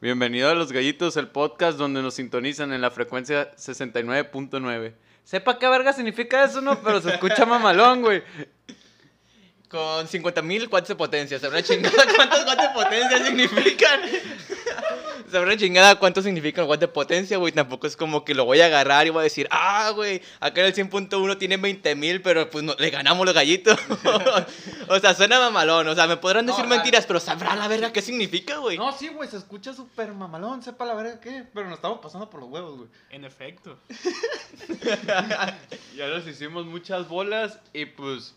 Bienvenido a Los Gallitos, el podcast donde nos sintonizan en la frecuencia 69.9. Sepa qué verga significa eso, ¿no? Pero se escucha mamalón, güey. Con 50.000 watts de potencia. ¿Sabrá chingada cuántos watts de potencia significan? Sabrá chingada cuánto significan watts de potencia, güey. Tampoco es como que lo voy a agarrar y voy a decir, ah, güey, acá en el 100.1 tiene 20.000, pero pues no, le ganamos los gallitos. o sea, suena mamalón. O sea, me podrán decir No, mentiras, pero sabrá la verga qué significa, güey. No, sí, güey, se escucha súper mamalón, sepa la verga qué, pero nos estamos pasando por los huevos, güey. En efecto. Ya nos hicimos muchas bolas y pues...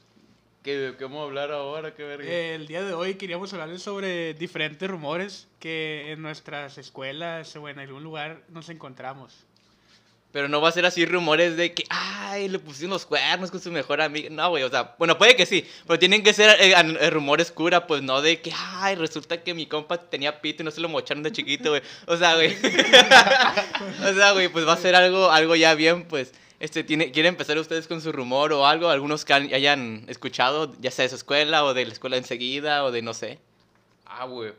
¿Qué, qué vamos a hablar ahora? ¿Qué verga? El día de hoy queríamos hablarles sobre diferentes rumores que en nuestras escuelas o en algún lugar nos encontramos. Pero no va a ser así rumores de que, ay, le pusieron los cuernos con su mejor amiga. No, güey, o sea, bueno, puede que sí, pero tienen que ser eh, eh, rumores cura, pues no de que, ay, resulta que mi compa tenía pito y no se lo mocharon de chiquito, güey. O sea, güey. o sea, güey, pues va a ser algo, algo ya bien, pues. Este, tiene, ¿Quieren empezar ustedes con su rumor o algo? Algunos que hayan escuchado, ya sea de su escuela o de la escuela enseguida o de no sé. Ah, güey.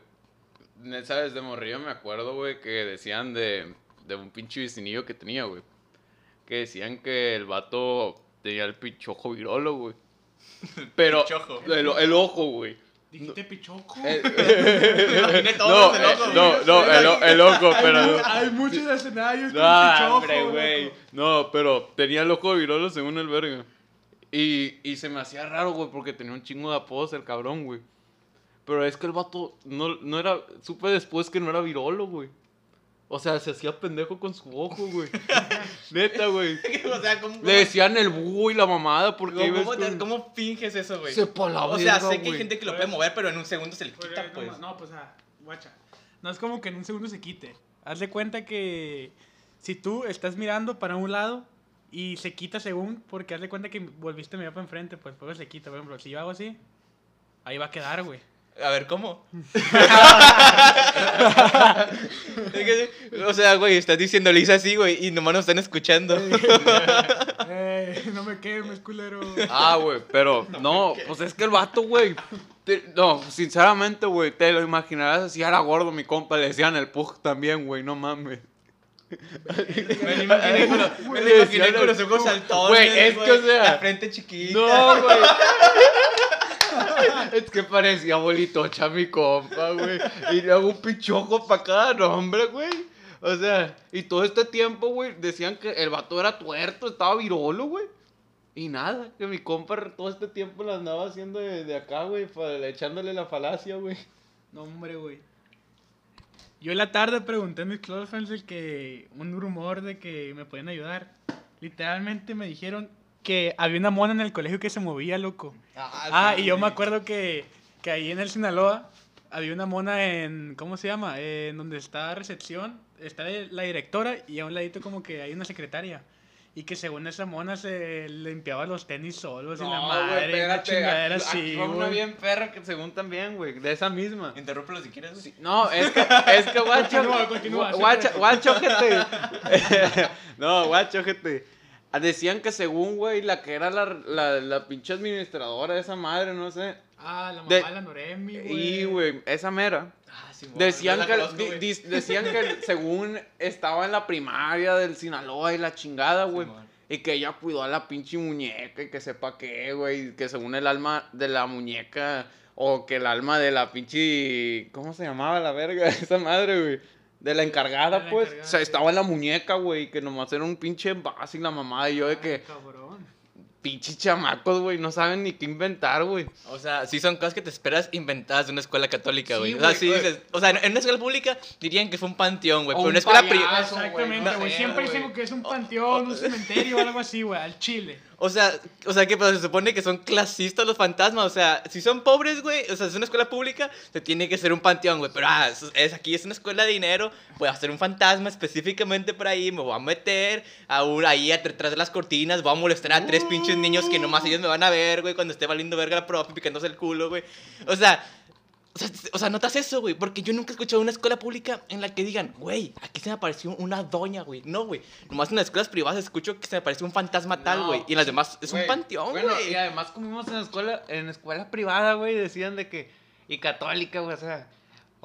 ¿Sabes? De morrillo me acuerdo, güey, que decían de, de un pinche vecinillo que tenía, güey. Que decían que el vato tenía el pichojo virolo, güey. Pero... El, el ojo, güey. Dijiste pichoco. El- Me imaginé todo no, eh, no, no, el, el ojo, pero... Hay, hay muchos escenarios con No, pichoco. hombre, güey. loco. No, pero tenía el ojo virolo según el verga. Y, y se me hacía raro, güey, porque tenía un chingo de apodos el cabrón, güey. Pero es que el vato no, no era... Supe después que no era virolo, güey. O sea, se hacía pendejo con su ojo, güey. Neta, güey. o sea, ¿cómo, Le decían el búho y la mamada porque ¿Cómo, cómo te- con- cómo finges eso, güey? Sepa la O sea, verga, sé que hay güey. gente que lo puede mover, pero en un segundo se le Pues, quita, no, pues. No, pues, ah, guacha. No es como que en un segundo se quite. Haz de cuenta que si tú estás mirando para un lado y se quita según, porque haz de cuenta que volviste a mirar para enfrente, pues luego se quita. Por ejemplo, si yo hago así, ahí va a quedar, güey. A ver, ¿cómo? Es que, o sea, güey, estás diciendo le hice así, güey, y nomás nos están escuchando. Ey, no me quemes, culero. Ah, güey, pero no, pues es que el vato, güey. te- No, sinceramente, güey, te lo imaginarás así, era gordo mi compa, le decían el pug también, güey, no mames. Me lo imaginé con los, me lo imaginé con los ojos saltones, Güey, es que, o sea, La frente chiquita. No, güey. Es que parecía bolitocha mi compa, güey. Y luego un pichojo para cada nombre, güey. O sea, y todo este tiempo, güey, decían que el vato era tuerto, estaba virolo, güey. Y nada, que mi compa todo este tiempo lo andaba haciendo de, de acá, güey, echándole la falacia, güey. No, hombre, güey. Yo en la tarde pregunté a mis close friends el que, un rumor de que me podían ayudar. Literalmente me dijeron que había una mona en el colegio que se movía, loco. Ah, y yo me acuerdo que, que ahí en el Sinaloa había una mona en, ¿cómo se llama? Eh, en donde está recepción, está la directora y a un ladito como que hay una secretaria. Y que según esa mona se limpiaba los tenis solos y la madre, una chingadera así, Fue una bien perra que según también, güey, de esa misma. Interrúmpelo si quieres. güey. No, es que, es que guacho. Continúa, continúa, gu- Guacha, siempre. guacho, gente. no, guacho, gente. Decían que según, güey, la que era la, la, la pinche administradora de esa madre, no sé. Ah, la mamá De- de la Noremi, güey. Y, güey, esa mera. Ah, sí, Decían que, conozco, di- decían que según estaba en la primaria del Sinaloa y la chingada, güey. Y que ella cuidó a la pinche muñeca y que sepa qué, güey. Que según el alma de la muñeca o que el alma de la pinche... ¿Cómo se llamaba la verga? Esa madre, güey. De la encargada, De la pues. encargada, o sea, sí. estaba en la muñeca, güey. Que nomás era un pinche envase y la mamá y yo de Ay, que... cabrón. Pinche chamacos, güey. No saben ni qué inventar, güey. O sea, sí son cosas que te esperas inventadas de una escuela católica, Sí, güey. o sea, güey, sí dices, o sea, en una escuela pública dirían que fue un panteón, güey, pero en un una escuela privada, güey, Exactamente, no güey. Siempre dicen que es un panteón, un cementerio o algo así, güey. Al chile. O sea, o sea, que se supone que son clasistas los fantasmas, o sea, si son pobres, güey, o sea, es una escuela pública, te tiene que ser un panteón, güey, pero ah, es, aquí es una escuela de dinero, voy a hacer un fantasma específicamente por ahí, me voy a meter a ahí detrás de las cortinas, voy a molestar a tres pinches niños que nomás ellos me van a ver, güey, cuando esté valiendo verga la profe, picándose el culo, güey. O sea, O sea, o sea, notas eso, güey. Porque yo nunca he escuchado una escuela pública en la que digan, güey, aquí se me apareció una doña, güey. No, güey. Nomás en las escuelas privadas escucho que se me apareció un fantasma tal, No, güey. Y en las demás es un panteón, güey. Bueno, y además comimos en escuela, en escuela privada, güey, decían de que, y católica, güey, o sea,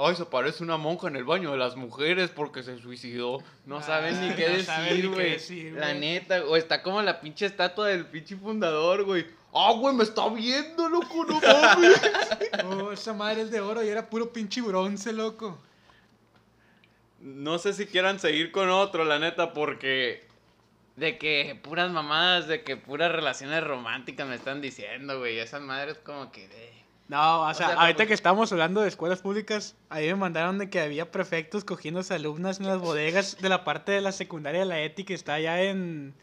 Ay, se parece una monja en el baño de las mujeres porque se suicidó. No saben ni Ah, qué no saben ni decir, qué güey. decir, La güey. neta, o está como la pinche estatua del pinche fundador, güey. Ah, güey, me está viendo, loco, no mames. Oh, esa madre es de oro y era puro pinche bronce, loco. No sé si quieran seguir con otro, la neta, porque. De que puras mamadas, de que puras relaciones románticas me están diciendo, güey. Esas madres como que. de- No, o sea, sea, ahorita que estamos hablando de escuelas públicas, ahí me mandaron de que había prefectos cogiéndose alumnas en las bodegas de la parte de la secundaria de la ETI que está allá en...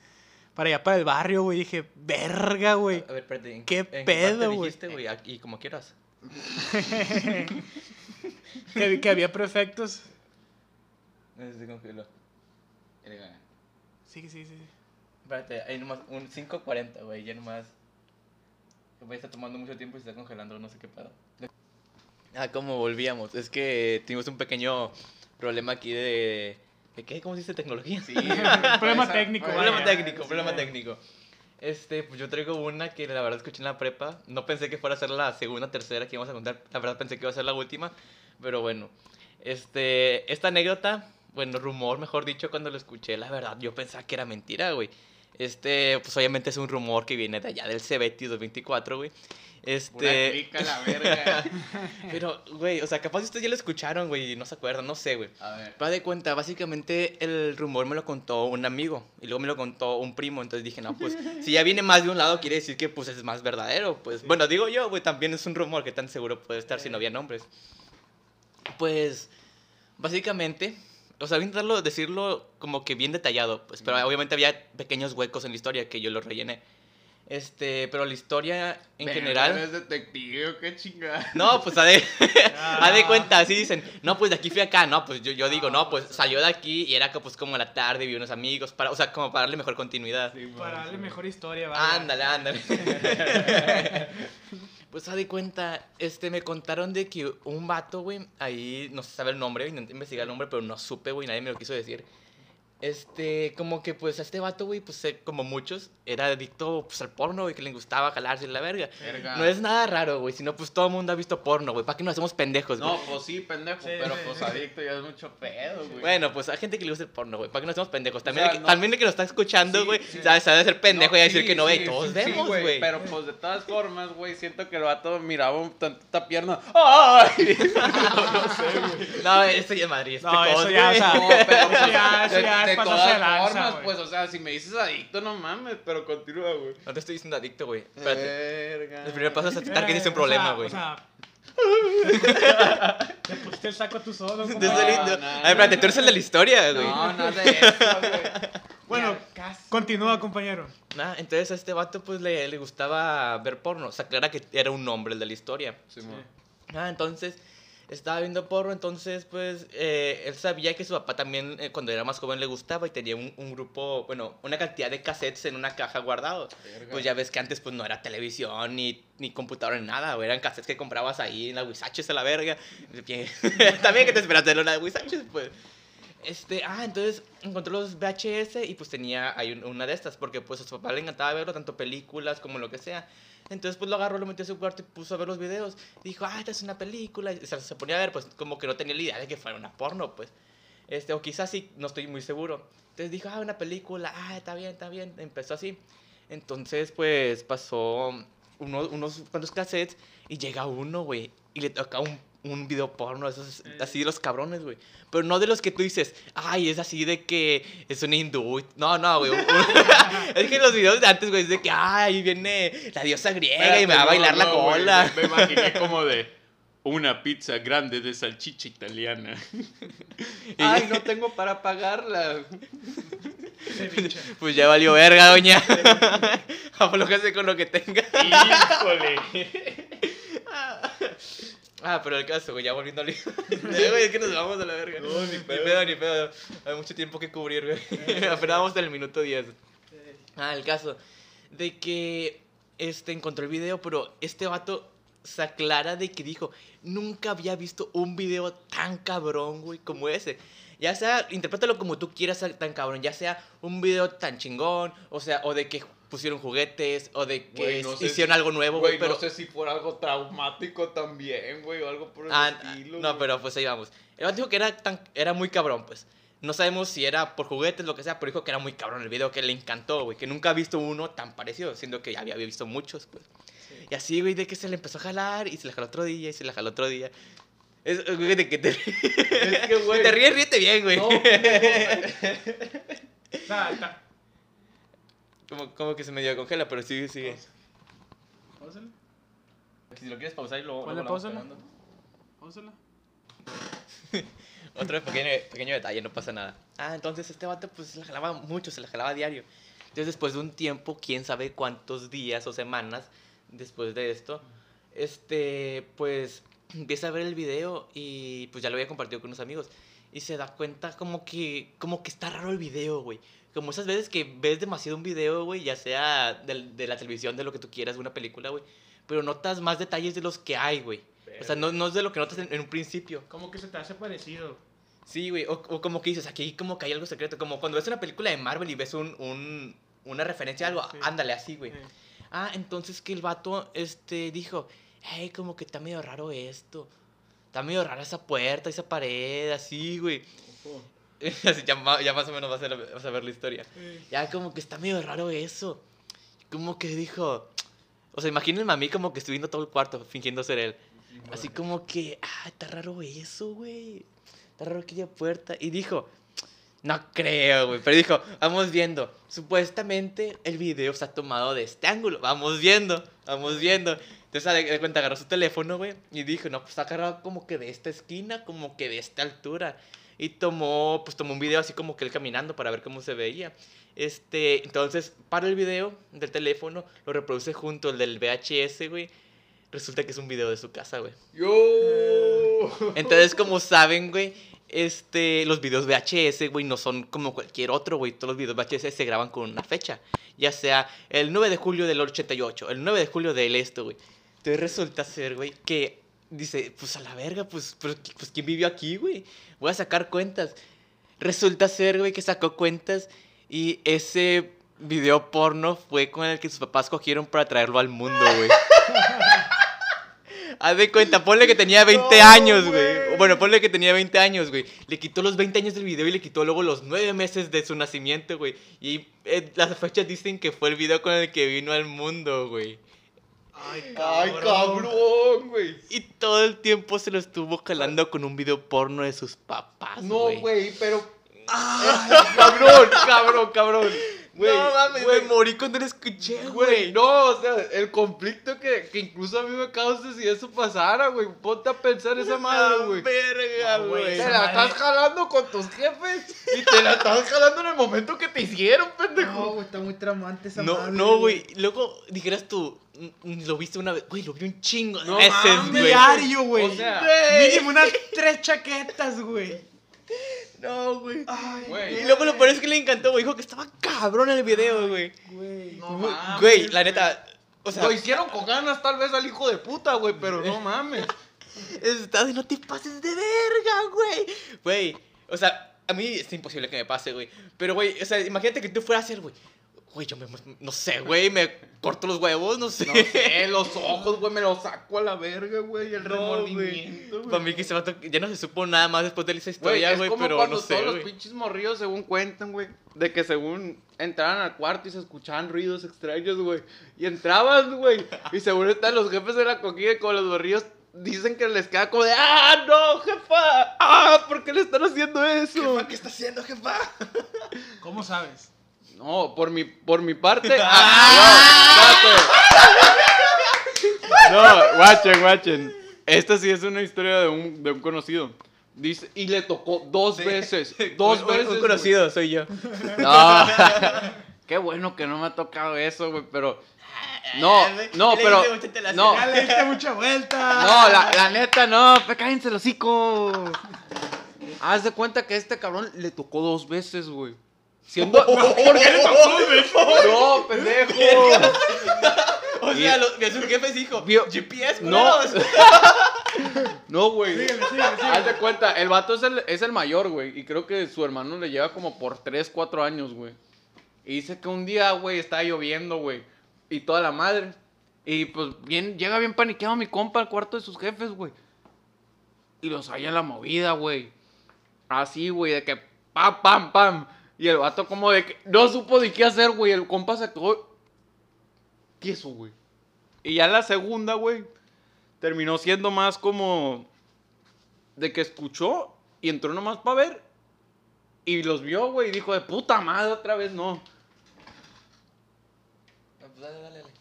Para allá para el barrio, güey. Dije, verga, güey. A ver, espérate. ¿en ¿Qué en pedo, güey? güey? Aquí, como quieras. que, que había prefectos. Se congeló. Sí, sí, sí. sí. Espérate, hay nomás un 5.40, güey, ya nomás. Güey, está tomando mucho tiempo y se está congelando, no sé qué pedo. Ah, como volvíamos. Es que tuvimos un pequeño problema aquí de. ¿De qué? ¿Cómo se dice tecnología? Sí. Problema técnico, vaya, problema técnico, sí, problema güey. técnico. Este, pues yo traigo una que la verdad escuché en la prepa. No pensé que fuera a ser la segunda, tercera que íbamos a contar. La verdad pensé que iba a ser la última. Pero bueno. Este, esta anécdota, bueno, rumor, mejor dicho, cuando lo escuché, la verdad, yo pensaba que era mentira, güey. Este, pues obviamente es un rumor que viene de allá del Cebetis 224, güey. Pura Este, clica la verga. pero, güey, o sea, capaz ustedes ya lo escucharon, güey, y no se acuerdan, no sé, güey. A ver. Para de cuenta, básicamente el rumor me lo contó un amigo y luego me lo contó un primo, entonces dije, no, pues si ya viene más de un lado quiere decir que pues es más verdadero, pues bueno, digo yo, güey, también es un rumor, que tan seguro puede estar si no había nombres. Pues básicamente, o sea, voy a intentarlo decirlo como que bien detallado, pues, pero obviamente había pequeños huecos en la historia que yo los rellené. Este, pero la historia en Verga, general... ¿Eres detective o qué chingada? No, pues haz de, Ah. haz de cuenta, así dicen, no, pues de aquí fui acá, no, pues yo, yo digo, no, pues salió de aquí y era pues como a la tarde, vi unos amigos, para, o sea, como para darle mejor continuidad. Para darle mejor historia, vaya. Ándale, ándale. pues haz de cuenta, este, me contaron de que un vato, güey, ahí, no se sabe el nombre, intenté investigar el nombre, pero no supe, güey, nadie me lo quiso decir. Este, como que pues a este vato, güey, pues eh, como muchos, era adicto pues al porno, güey, que le gustaba jalarse la verga. Verga. No es nada raro, güey, sino pues todo el mundo ha visto porno, güey. ¿Para qué nos hacemos pendejos, güey? No, pues sí, pendejo, Sí, pero sí, pues sí. adicto ya es mucho pedo, güey. Bueno, pues hay gente que le gusta el porno, güey. ¿Para qué nos hacemos pendejos? También, sea, el, que, no- también el que lo está escuchando, güey, sí. sabe, sabe ser pendejo y a decir sí, que no ve. sí, y todos sí, vemos, sí, güey. Pero pues de todas formas, güey, siento que el vato miraba un tantita pierna. ¡Ay! No, esto ya es Madrid. No, eso ya, o sea, No, pero Eso ya- eso de, ya es de todas lanza, formas, pues, o sea, si me dices adicto, no mames, pero continúa, güey. No te estoy diciendo adicto, güey. Espérate. Verga. El primer paso es aceptar que tienes un Eh, problema, o güey. sea, Te pusiste el saco tú solo. No, no, A ver, espérate, no, tú eres el de la historia, güey. No, no de eso, güey. Bueno, continúa, compañero. Nah, entonces a este vato, pues le, le gustaba ver porno. O sea, aclara que era un hombre el de la historia. Simón. Ah, entonces estaba viendo porno, entonces pues eh, él sabía que su papá también eh, cuando era más joven le gustaba y tenía un, un grupo, bueno, una cantidad de cassettes en una caja guardados. Verga. Pues ya ves que antes pues no era televisión ni, ni computadora ni nada, güey, eran cassettes que comprabas ahí en la Wisaches a la verga. también que te esperaste en la de Wisaches, pues. Este, ah, entonces encontró los VHS y pues tenía ahí un- una de estas, porque pues a su papá le encantaba verlo, tanto películas como lo que sea. Entonces pues lo agarró, lo metió a su cuarto y puso a ver los videos. Dijo, ah, esta es una película. Y se, ponía a ver, pues como que no tenía la idea de que fuera una porno, pues. Este, o quizás sí, no estoy muy seguro. Entonces dijo, ah, una película, ah, está bien, está bien. Empezó así. Entonces pues pasó uno- unos cuantos cassettes y llega uno, güey, y le toca un, un video porno, esos, así de los cabrones, güey. Pero no de los que tú dices, ay, es así de que es un hindú. No, no, güey. es que los videos de antes, güey, es de que, ay, viene la diosa griega y me va a bailar no, la no, cola. Me, me imaginé como de una pizza grande de salchicha italiana. Ay, no tengo para pagarla. Pues ya valió verga, doña. Aflójase con lo que tenga. Híjole. Ah, pero el caso, güey, ya volviendo al. Güey, es que nos vamos a la verga. No, ni Ni pedo. ni pedo. Hay mucho tiempo que cubrir, güey. Apenas vamos en el minuto 10. Ah, el caso de que este encontró el video, pero este vato se aclara de que dijo, nunca había visto un video tan cabrón, güey, como ese. Ya sea, interprétalo como tú quieras tan cabrón, ya sea un video tan chingón, o sea, o de que pusieron juguetes, o de que Güey, no hicieron si- algo nuevo, Güey, pero... no sé si fuera algo traumático también, güey, o algo por el Ah, estilo. no, güey. pero pues ahí vamos. El dijo que era, tan, era muy cabrón, pues. No sabemos si era por juguetes, lo que sea, pero dijo que era muy cabrón el video, que le encantó, güey. Que nunca ha visto uno tan parecido, siendo que ya había visto muchos, pues. Y así, güey, de que se le empezó a jalar, y se le jaló otro día, y se le jaló otro día. Es, güey, de que te, Es que, güey. te ríes, ríete bien, güey. No, pendejo. O sea, está- como, como que se medio congela, pero sigue, sigue. Páusala, Si lo quieres pausar y luego... Ponle luego vamos. Otro pequeño, pequeño detalle, no pasa nada. Ah, entonces este vato pues se la jalaba mucho, se la jalaba a diario. Entonces después de un tiempo, quién sabe cuántos días o semanas después de esto, este, pues empieza a ver el video y pues ya lo había compartido con unos amigos. Y se da cuenta como que, como que está raro el video, güey. Como esas veces que ves demasiado un video, güey, ya sea de, la televisión, de lo que tú quieras, de una película, güey. Pero notas más detalles de los que hay, güey. O sea, no, no es de lo que notas en- en un principio. Como que se te hace parecido. Sí, güey, o, o como que dices, aquí como que hay algo secreto, como cuando ves una película de Marvel y ves un, un- una referencia a algo, Sí. ándale, así, güey. Ah, entonces que el vato, este, dijo, hey, como que está medio raro esto, está medio rara esa puerta, esa pared, así, güey. ya, ya más o menos vas a, vas a ver la historia. Ya como que está medio raro eso. Como que dijo, o sea, imagínense a mí como que estoy viendo todo el cuarto fingiendo ser él. Así como que, ah, está raro eso, güey. Está raro aquella puerta. Y dijo, no creo, güey. Pero dijo, vamos viendo. Supuestamente el video está tomado de este ángulo. Vamos viendo, vamos viendo. Entonces, de, de cuenta, agarró su teléfono, güey. Y dijo, no, pues está agarrado como que de esta esquina, como que de esta altura. Y tomó, pues tomó un video así como que él caminando para ver cómo se veía. Este, entonces, para el video del teléfono, lo reproduce junto al del VHS, güey. Resulta que es un video de su casa, güey. Yo. Entonces, como saben, güey, este, los videos VHS, güey, no son como cualquier otro, güey. Todos los videos VHS se graban con una fecha. Ya sea el 9 de julio del 88, el 9 de julio del esto, güey. Entonces resulta ser, güey, que dice, pues a la verga, pues, pues, pues ¿quién vivió aquí, güey? Voy a sacar cuentas. Resulta ser, güey, que sacó cuentas y ese video porno fue con el que sus papás cogieron para traerlo al mundo, güey. Haz de cuenta, ponle que tenía 20 No, años, güey. güey. Bueno, ponle que tenía 20 años, güey. Le quitó los 20 años del video y le quitó luego los 9 meses de su nacimiento, güey. Y eh, las fechas dicen que fue el video con el que vino al mundo, güey. Ay, Ay, cabrón, güey. Y todo el tiempo se lo estuvo jalando con un video porno de sus papás, No, güey. güey, pero. cabrón, cabrón, cabrón. Güey, no mames, güey, me morí cuando lo escuché, Güey, no, o sea, el conflicto que, que incluso a mí me causa si eso pasara, güey. Ponte a pensar esa madre, güey. verga, No, güey. Te la madre- estás jalando con tus jefes y te la estás jalando en el momento que te hicieron, No, pendejo. güey, está muy traumante esa No, madre, no, güey. Luego dijeras tú, mm, lo viste una vez. Güey, lo vi un chingo de No veces, güey. Diario, güey. O sea, Mínimo unas tres chaquetas, güey. No, güey. Ay, Güey. Y luego lo peor es que le encantó, güey. Dijo que estaba cabrón el video, güey. güey. No mames, Güey, la neta. O sea, Lo hicieron con ganas tal vez al hijo de puta, güey, pero no mames. está de no te pases de verga, güey. Güey, o sea, a mí es imposible que me pase, güey. Pero, güey, o sea, imagínate que tú fueras a hacer, güey. Güey, yo me, no sé, güey, me corto los huevos, no sé. No sé, los ojos, güey, me los saco a la verga, güey, el No, remordimiento, güey. Para mí que se va a ya no se supo nada más después de esa Güey, historia, güey, como pero cuando no sé, todos los pinches morrillos, según cuentan, güey, de que según entraban al cuarto y se escuchaban ruidos extraños, güey, y entraban, güey, y según están los jefes de la coquilla y con los morrillos dicen que les queda como de, ¡ah, no, jefa! ¡ah, ¿por qué le están haciendo eso? ¿qué está haciendo, jefa? ¿Cómo sabes? No, por mi, por mi parte. ah, no, espérate. no, guachen, guachen. Esta sí es una historia de un, de un conocido. Dice, y le tocó dos veces. Dos Un- veces. Un conocido, soy yo. No. Qué bueno que no me ha tocado eso, güey, pero. No, no, Le pero. No, le diste mucha vuelta. no, la, la neta, no, cállense el hocico. Haz de cuenta que a este cabrón le tocó dos veces, güey. Siendo. ¿Por qué veces? No, pendejo. O sea, lo, vio a su jefe dijo, Vio- GPS, No. culeros". No, güey. Haz de cuenta, el vato es el, es el mayor, güey. Y creo que su hermano le lleva como por 3, 4 años, güey. Y dice que un día, güey, estaba lloviendo, güey. Y toda la madre. Y pues bien, llega bien paniqueado mi compa al cuarto de sus jefes, güey. Y los halla la movida, güey. Así, güey, de que pam, pam, pam. Y el vato como de que no supo de qué hacer, güey. El compa se quedó tieso, güey. Y ya la segunda, güey, terminó siendo más como de que escuchó y entró nomás para ver. Y los vio, güey, y dijo, de puta madre, otra vez no. Pues Dale, dale, dale.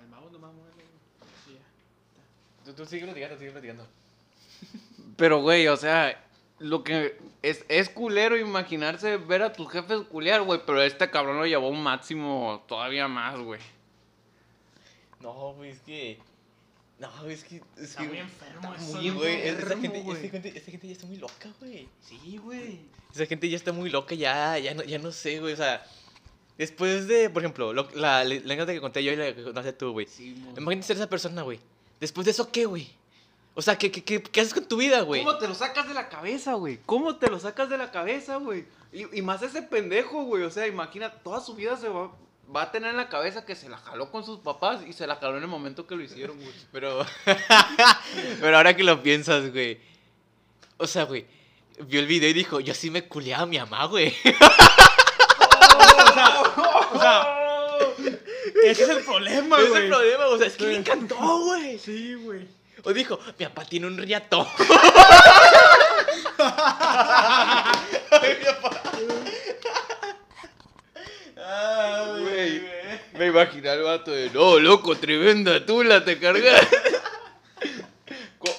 Al mago nomás muévele, güey. Tú, tú sigue platicando, sigue platicando. Pero, güey, o sea, lo que es, es culero imaginarse ver a tus jefes culear, güey, pero este cabrón lo llevó a un máximo todavía más, güey. No, güey, es que... No, güey, es que... Es Está que, muy enfermo está eso, güey. Esa gente, esa, gente, esa gente ya está muy loca, güey. Sí, güey. Esa gente ya está muy loca, ya, ya, no, ya no sé, güey. O sea, después de, por ejemplo, lo- la, la, anécdota que conté yo y la que contaste tú, güey. Sí. Imagínate ser esa persona, güey. Después de eso, ¿qué, güey? O sea, ¿qué, qué, qué, qué haces con tu vida, güey? ¿Cómo te lo sacas de la cabeza, güey? ¿Cómo te lo sacas de la cabeza, güey? Y, y más ese pendejo, güey. O sea, imagina, toda su vida se va, va a tener en la cabeza que se la jaló con sus papás y se la jaló en el momento que lo hicieron, güey. Pero, pero ahora que lo piensas, güey. O sea, güey, vio el video y dijo, yo sí me culeaba a mi mamá, güey. O sea, ese es el problema, Ese es güey. el problema, o sea, es que Sí. encantó, güey. Sí, güey. O dijo, mi papá tiene un riato. Ay, mi papá. Ay, Güey, me imaginé al vato de, no, loco, tremenda tula te cargas.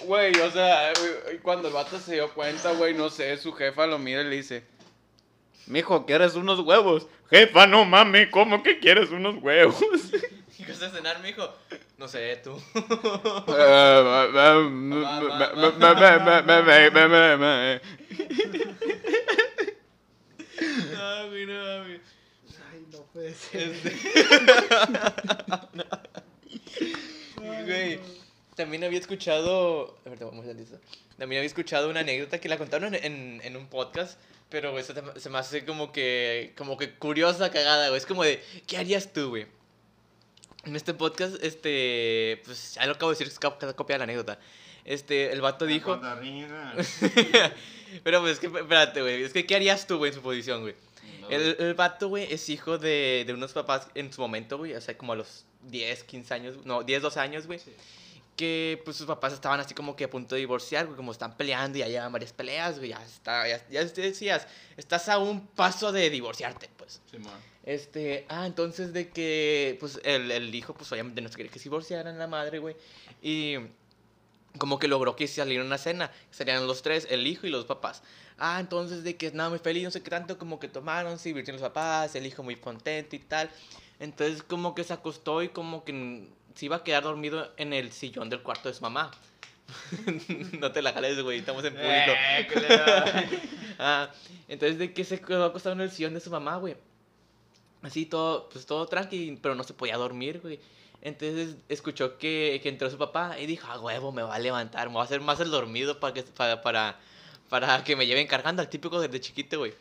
Güey, o sea, güey, cuando el vato se dio cuenta, güey, no sé, su jefa lo mira y le dice, mijo, ¿quieres unos huevos? Jefa, no mami, ¿cómo que quieres unos huevos? ¿Qué vas a cenar, mijo? No sé, tú. No, güey, güey. Ay, no puede ser. Güey, también había escuchado. A ver, te vamos a. También había escuchado una anécdota que la contaron en, en, un podcast, pero te- se me hace como que, como que curiosa, cagada, güey. Es como de, ¿qué harías tú, güey? En este podcast, este, pues ya lo acabo de decir, es copia de la anécdota. Este, el vato dijo. pero pues, es que, espérate, güey. Es que, ¿qué harías tú, güey, en su posición, güey? El, el vato, güey, es hijo de, de unos papás en su momento, güey, o sea, como a los 10, 15 años, no, 10, 12 años, güey. Que pues sus papás estaban así como que a punto de divorciar, güey, como están peleando y ya llevan varias peleas, güey, ya está, ya, ya decías, estás a un paso de divorciarte, pues. Este, ah, entonces de que, pues, el, el hijo, pues, obviamente no se quería que se divorciaran la madre, güey. Y como que logró que salieran a una cena. Serían los tres, el hijo y los papás. Ah, entonces de que nada, muy feliz, no sé qué tanto, como que tomaron, se divirtieron los papás, el hijo muy contento y tal. Entonces como que se acostó y como que se iba a quedar dormido en el sillón del cuarto de su mamá. no te la jales, güey, estamos en público. Ah, entonces de que se quedó acostado en el sillón de su mamá, güey. Así todo, pues todo tranqui, pero no se podía dormir, güey. Entonces escuchó que, que entró su papá y dijo, ah, huevo, me va a levantar, me va a hacer más el dormido para que, para, para, para que me lleven cargando al típico desde chiquito, güey.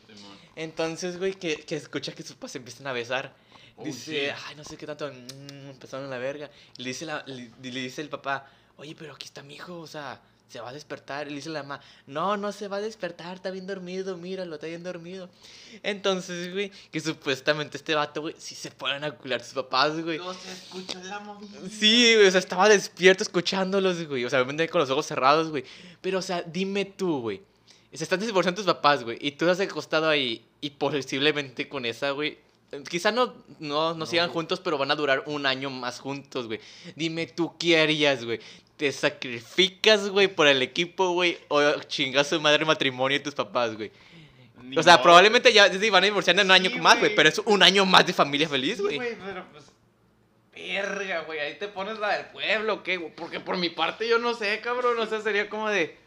Entonces, güey, que, que escucha que sus papás se empiezan a besar. Oh, Dice, ay, no sé qué tanto, mm, empezaron a la verga. Le dice, la, le, le dice el papá, oye, pero aquí está mi hijo, o sea, se va a despertar. Y le dice la mamá, no, no se va a despertar, está bien dormido, míralo, está bien dormido. Entonces, güey, que supuestamente este vato, güey, sí se ponen a cular sus papás, güey. No se escucha la movida. Sí, güey, o sea, estaba despierto escuchándolos, güey. O sea, obviamente con los ojos cerrados, güey. Pero, o sea, dime tú, güey. Se están divorciando tus papás, güey. Y tú has acostado ahí. Y posiblemente con esa, güey. Quizá no, no, no, sigan juntos, pero van a durar un año más juntos, güey. Dime tú, ¿qué harías, güey? ¿Te sacrificas, güey, por el equipo, güey? ¿O chingas su madre matrimonio de tus papás, güey? Ni O sea, modo. probablemente ya sí, van a divorciar en un año más, güey. güey. Pero es un año más de familia feliz, Sí, güey. güey, pero pues. Verga, güey. Ahí te pones la del pueblo, ¿qué? güey? Porque por mi parte yo no sé, cabrón. O sea, sería como de.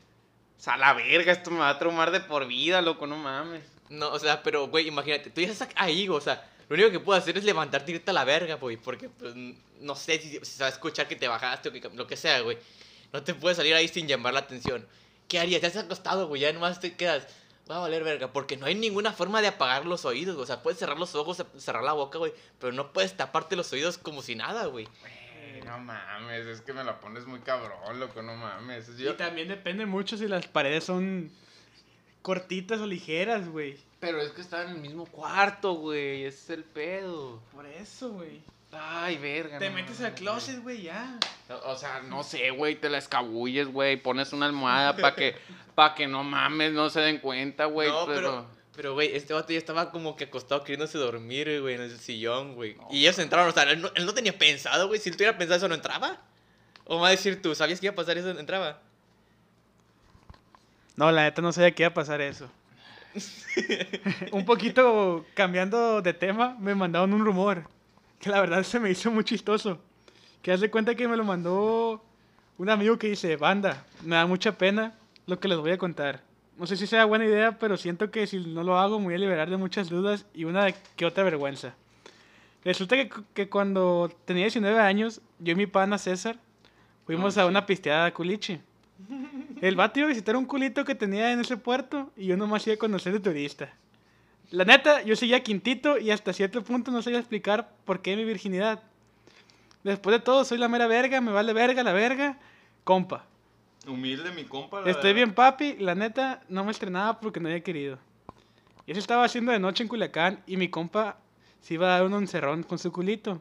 O sea, la verga, esto me va a traumar de por vida, loco, no mames. No, o sea, pero, güey, imagínate, tú ya estás ahí, o sea, Lo único que puedo hacer es levantarte y irte a la verga, güey. Porque, pues, no sé si, si se va a escuchar que te bajaste o que, lo que sea, güey. No te puedes salir ahí sin llamar la atención. ¿Qué harías? Ya has acostado, güey. Ya nomás te quedas. Va a valer verga. Porque no hay ninguna forma de apagar los oídos, güey. O sea, puedes cerrar los ojos, cerrar la boca, güey. Pero no puedes taparte los oídos como si nada, güey. Güey, No mames, es que me la pones muy cabrón, loco, no mames. Yo- Y también depende mucho si las paredes son cortitas o ligeras, güey. Pero es que está en el mismo cuarto, güey. Ese es el pedo. Por eso, güey. Ay, verga. Te no metes al closet, güey, ya. O sea, no sé, güey, te la escabulles, güey. Pones una almohada para que, pa' que no mames, no se den cuenta, güey. no, pero... pero... Pero, güey, este vato ya estaba como que acostado queriéndose dormir, güey, en el sillón, güey. Y ellos entraron, o sea, él no, él no tenía pensado, güey. Si él tuviera pensado eso, ¿no entraba? O me va a decir tú, ¿sabías que iba a pasar eso? ¿Entraba? No, la neta no sabía que iba a pasar eso. un poquito cambiando de tema, me mandaron un rumor. Que la verdad se me hizo muy chistoso. Que haz de cuenta que me lo mandó un amigo que dice, banda, me da mucha pena lo que les voy a contar. No sé si sea buena idea, pero siento que si no lo hago me voy a liberar de muchas dudas y una que otra vergüenza. Resulta que, que cuando tenía 19 años, yo y mi pana César fuimos a una pisteada a culichi. El vato iba a visitar un culito que tenía en ese puerto y yo nomás iba a conocer de turista. La neta, yo seguía quintito y hasta cierto punto no sabía explicar por qué mi virginidad. Después de todo, soy la mera verga, me vale verga la verga, compa. Humilde mi compa. la Estoy verdad. bien papi, la neta no me estrenaba porque no había querido. Y eso estaba haciendo de noche en Culiacán y mi compa se iba a dar un encerrón con su culito.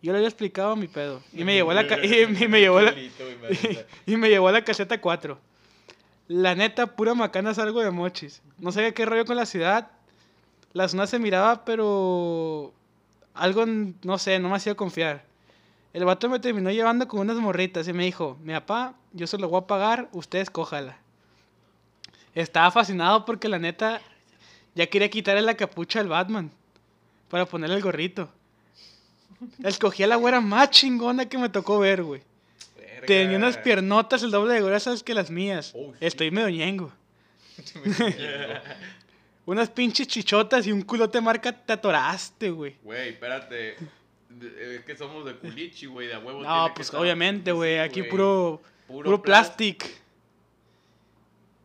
Yo le había explicado mi pedo. Y me llevó a la, y, me llevó la, y me llevó a la caseta 4. La neta, pura macana salgo de mochis. No sabía qué rollo con la ciudad. La zona se miraba, pero algo, no sé, no me hacía confiar. El vato me terminó llevando con unas morritas y me dijo, mi papá, yo se lo voy a pagar, usted escójala. Estaba fascinado porque la neta ya quería quitarle la capucha al Batman para ponerle el gorrito. Escogí a la güera más chingona que me tocó ver, güey. Verga. Tenía unas piernotas el doble de gruesas que las mías. Oh, sí. Estoy medio ñengo. unas pinches chichotas y un culote marca te atoraste, güey. Güey, espérate. De- Es que somos de culichi, güey, de huevo. No, que pues obviamente, güey. Sí, aquí puro, Puro puro, plastic.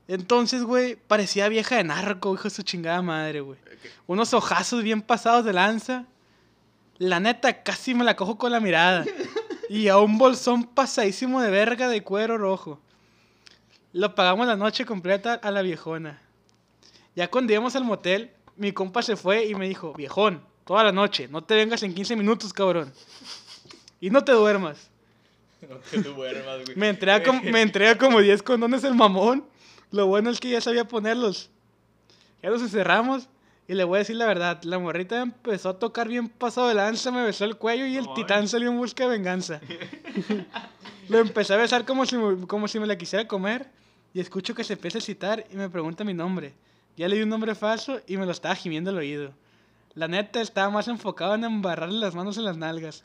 Entonces, güey, parecía vieja de narco, hijo de su chingada madre, güey. Eh, Unos ojazos bien pasados de lanza. La neta, casi me la cojo con la mirada. Y a un bolsón pasadísimo de verga de cuero rojo. Lo pagamos la noche completa a la viejona. Ya cuando íbamos al motel, mi compa se fue y me dijo, viejón, toda la noche, no te vengas en 15 minutos, cabrón. Y no te duermas. No te duermas, güey. Me entrega, como, me entrega como 10 condones el mamón. Lo bueno es que ya sabía ponerlos. Ya los encerramos. Y le voy a decir la verdad. La morrita empezó a tocar bien pasado de lanza, me besó el cuello y el Ay. titán salió en busca de venganza. Lo empecé a besar como si, me- como si me la quisiera comer. Y escucho que se empieza a citar y me pregunta mi nombre. Ya le di un nombre falso y me lo estaba gimiendo al oído. La neta estaba más enfocado en embarrarle las manos en las nalgas.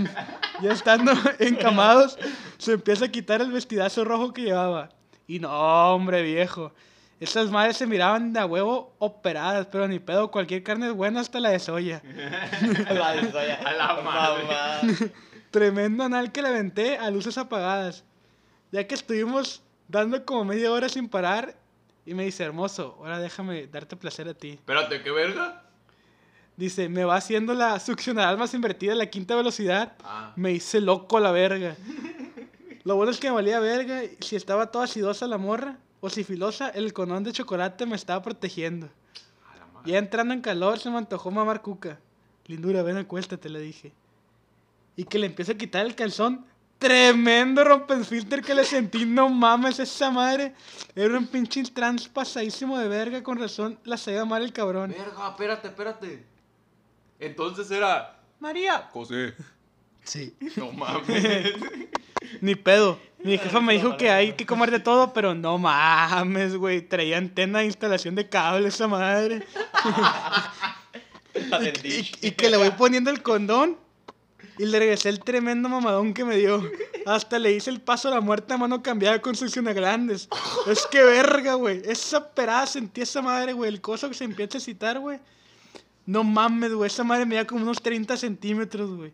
ya estando encamados, se empieza a quitar el vestidazo rojo que llevaba. Y no, hombre viejo. Esas madres se miraban de a huevo operadas, pero ni pedo, cualquier carne es buena hasta la de soya. La de soya. A la madre. Mamá. Tremendo anal que le aventé a luces apagadas. Ya que estuvimos dando como media hora sin parar, y me dice, hermoso, ahora déjame darte placer a ti. Espérate, ¿qué verga? Dice, me va haciendo la succionadal más invertida a la quinta velocidad. Ah. Me hice loco a la verga. Lo bueno es que me valía verga y si estaba toda acidosa la morra o si filosa, el conón de chocolate me estaba protegiendo. Ya entrando en calor se me antojó mamar cuca. Lindura, ven acuéstate, le dije. Y que le empiezo a quitar el calzón. Tremendo rompenfilter que le sentí, no mames, esa madre. Era un pinche trans pasadísimo de verga, con razón la sabía mal el cabrón. Verga, espérate, espérate. Entonces era. María. José. Sí. No mames. Ni pedo. Mi jefa me dijo que hay que comer de todo, pero no mames, güey. Traía antena de instalación de cable esa madre. Y, y que le voy poniendo el condón. Y le regresé el tremendo mamadón que me dio. Hasta le hice el paso a la muerte a mano cambiada con succiones grandes. Es que verga, güey. Esa perada sentí esa madre, güey. El coso que se empieza a citar, güey. No mames, güey. Esa madre medía como unos 30 centímetros, güey.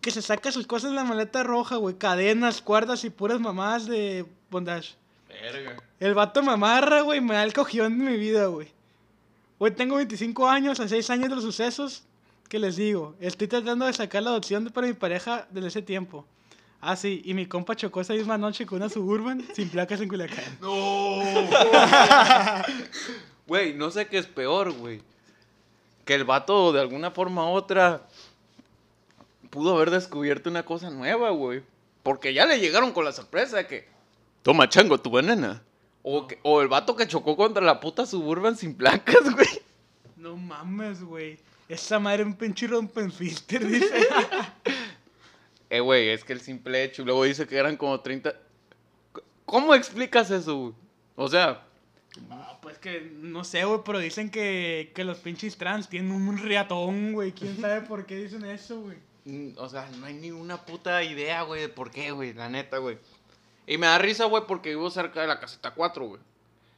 Que se saca sus cosas en la maleta roja, güey. Cadenas, cuerdas y puras mamadas de bondage. Verga. El vato me amarra, güey. Me da el cogión de mi vida, güey. Güey, tengo 25 años, a 6 años de los sucesos. ¿Qué les digo? Estoy tratando de sacar la adopción de- para mi pareja desde ese tiempo. Ah, sí, y mi compa chocó esa misma noche con una Suburban sin placas en Culiacán. No. Güey, no sé qué es peor, güey. Que el vato de alguna forma u otra pudo haber descubierto una cosa nueva, güey. Porque ya le llegaron con la sorpresa de que toma chango tu banana. O, que- o el vato que chocó contra la puta suburban sin placas, güey. No mames, güey. Esa madre es un pinche rompenfilter, dice. Eh, güey, es que el simple hecho. Luego dice que eran como 30. ¿Cómo explicas eso, güey? O sea, No, pues que no sé, güey, pero dicen que, que los pinches trans tienen un riatón, güey. ¿Quién sabe por qué dicen eso, güey? O sea, no hay ni una puta idea, güey, de por qué, güey, la neta, güey. Y me da risa, güey, porque vivo cerca de la caseta 4, güey.